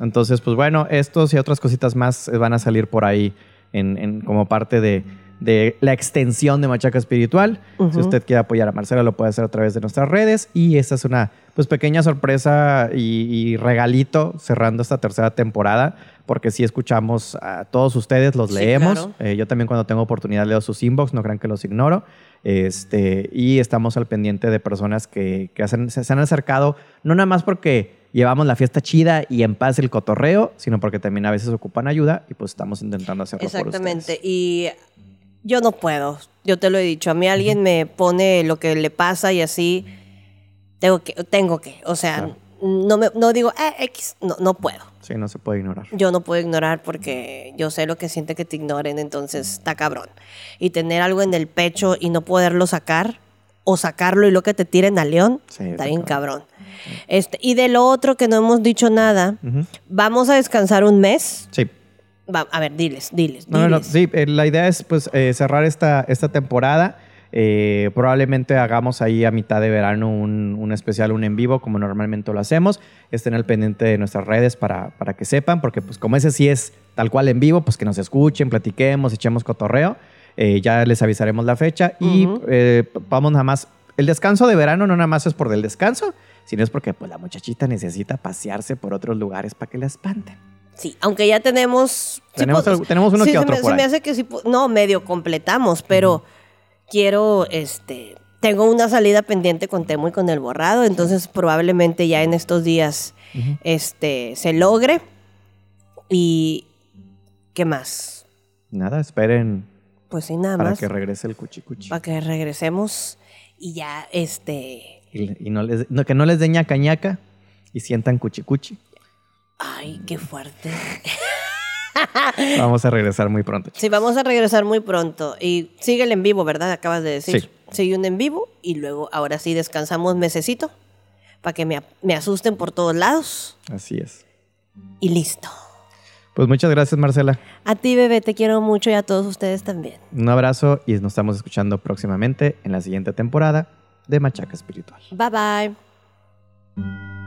Entonces, pues bueno, estos y otras cositas más eh, van a salir por ahí en, en- como parte de, de la extensión de Machaca Espiritual. Si usted quiere apoyar a Marcela, lo puede hacer a través de nuestras redes. Y esta es una pues pequeña sorpresa y, y regalito cerrando esta tercera temporada, porque sí escuchamos a todos ustedes, los Sí, leemos. claro. Eh, yo también cuando tengo oportunidad leo sus inbox, no crean que los ignoro. Este, y estamos al pendiente de personas que, que hacen- se, se han acercado, no nada más porque llevamos la fiesta chida y en paz el cotorreo, sino porque también a veces ocupan ayuda y pues estamos intentando hacerlo Exactamente. Y yo no puedo. Yo te lo he dicho. A mí alguien me pone lo que le pasa y así. Tengo que, tengo que. O sea, Claro. no, me, no digo, ah, X. No, no puedo. Sí, no se puede ignorar. Yo no puedo ignorar porque yo sé lo que siente que te ignoren, entonces está cabrón. Y tener algo en el pecho y no poderlo sacar, o sacarlo y lo que te tiren al león, Sí, está bien cabrón. Este, y de lo otro que no hemos dicho nada, vamos a descansar un mes. Sí. Va- a ver, diles, diles. No, no, no, diles. sí, eh, la idea es pues eh, cerrar esta, esta temporada. Eh, probablemente hagamos ahí a mitad de verano un, un especial, un en vivo, como normalmente lo hacemos. Estén al pendiente de nuestras redes para, para que sepan, porque pues como ese sí es tal cual en vivo, pues que nos escuchen, platiquemos, echemos cotorreo. Eh, ya les avisaremos la fecha y Ujú. eh, vamos nada más. El descanso de verano no nada más es por el descanso, sino es porque pues la muchachita necesita pasearse por otros lugares para que la espanten. Sí, aunque ya tenemos... sí Tenemos algo- tenemos uno sí, que otro me, por se me ahí. hace que sí... No, medio completamos, pero quiero, este... Tengo una salida pendiente con Temo y con el borrado, entonces probablemente ya en estos días este, se logre. Y... ¿Qué más? Nada, esperen Pues sí, nada para más. que regrese el cuchicuchi. Para que regresemos y ya, este... Y, y no les, no, que no les dé ñaca ñaca y sientan cuchicuchi. Ay, qué fuerte. Vamos a regresar muy pronto. chicos. Sí, vamos a regresar muy pronto. Y sigue el en vivo, ¿verdad? Acabas de decir. Sí. Sigue un en vivo y luego, ahora sí, descansamos mesecito para que me, me asusten por todos lados. Así es. Y listo. Pues muchas gracias, Marcela. A ti, bebé, te quiero mucho y a todos ustedes también. Un abrazo y nos estamos escuchando próximamente en la siguiente temporada de Machaca Espiritual. Bye bye.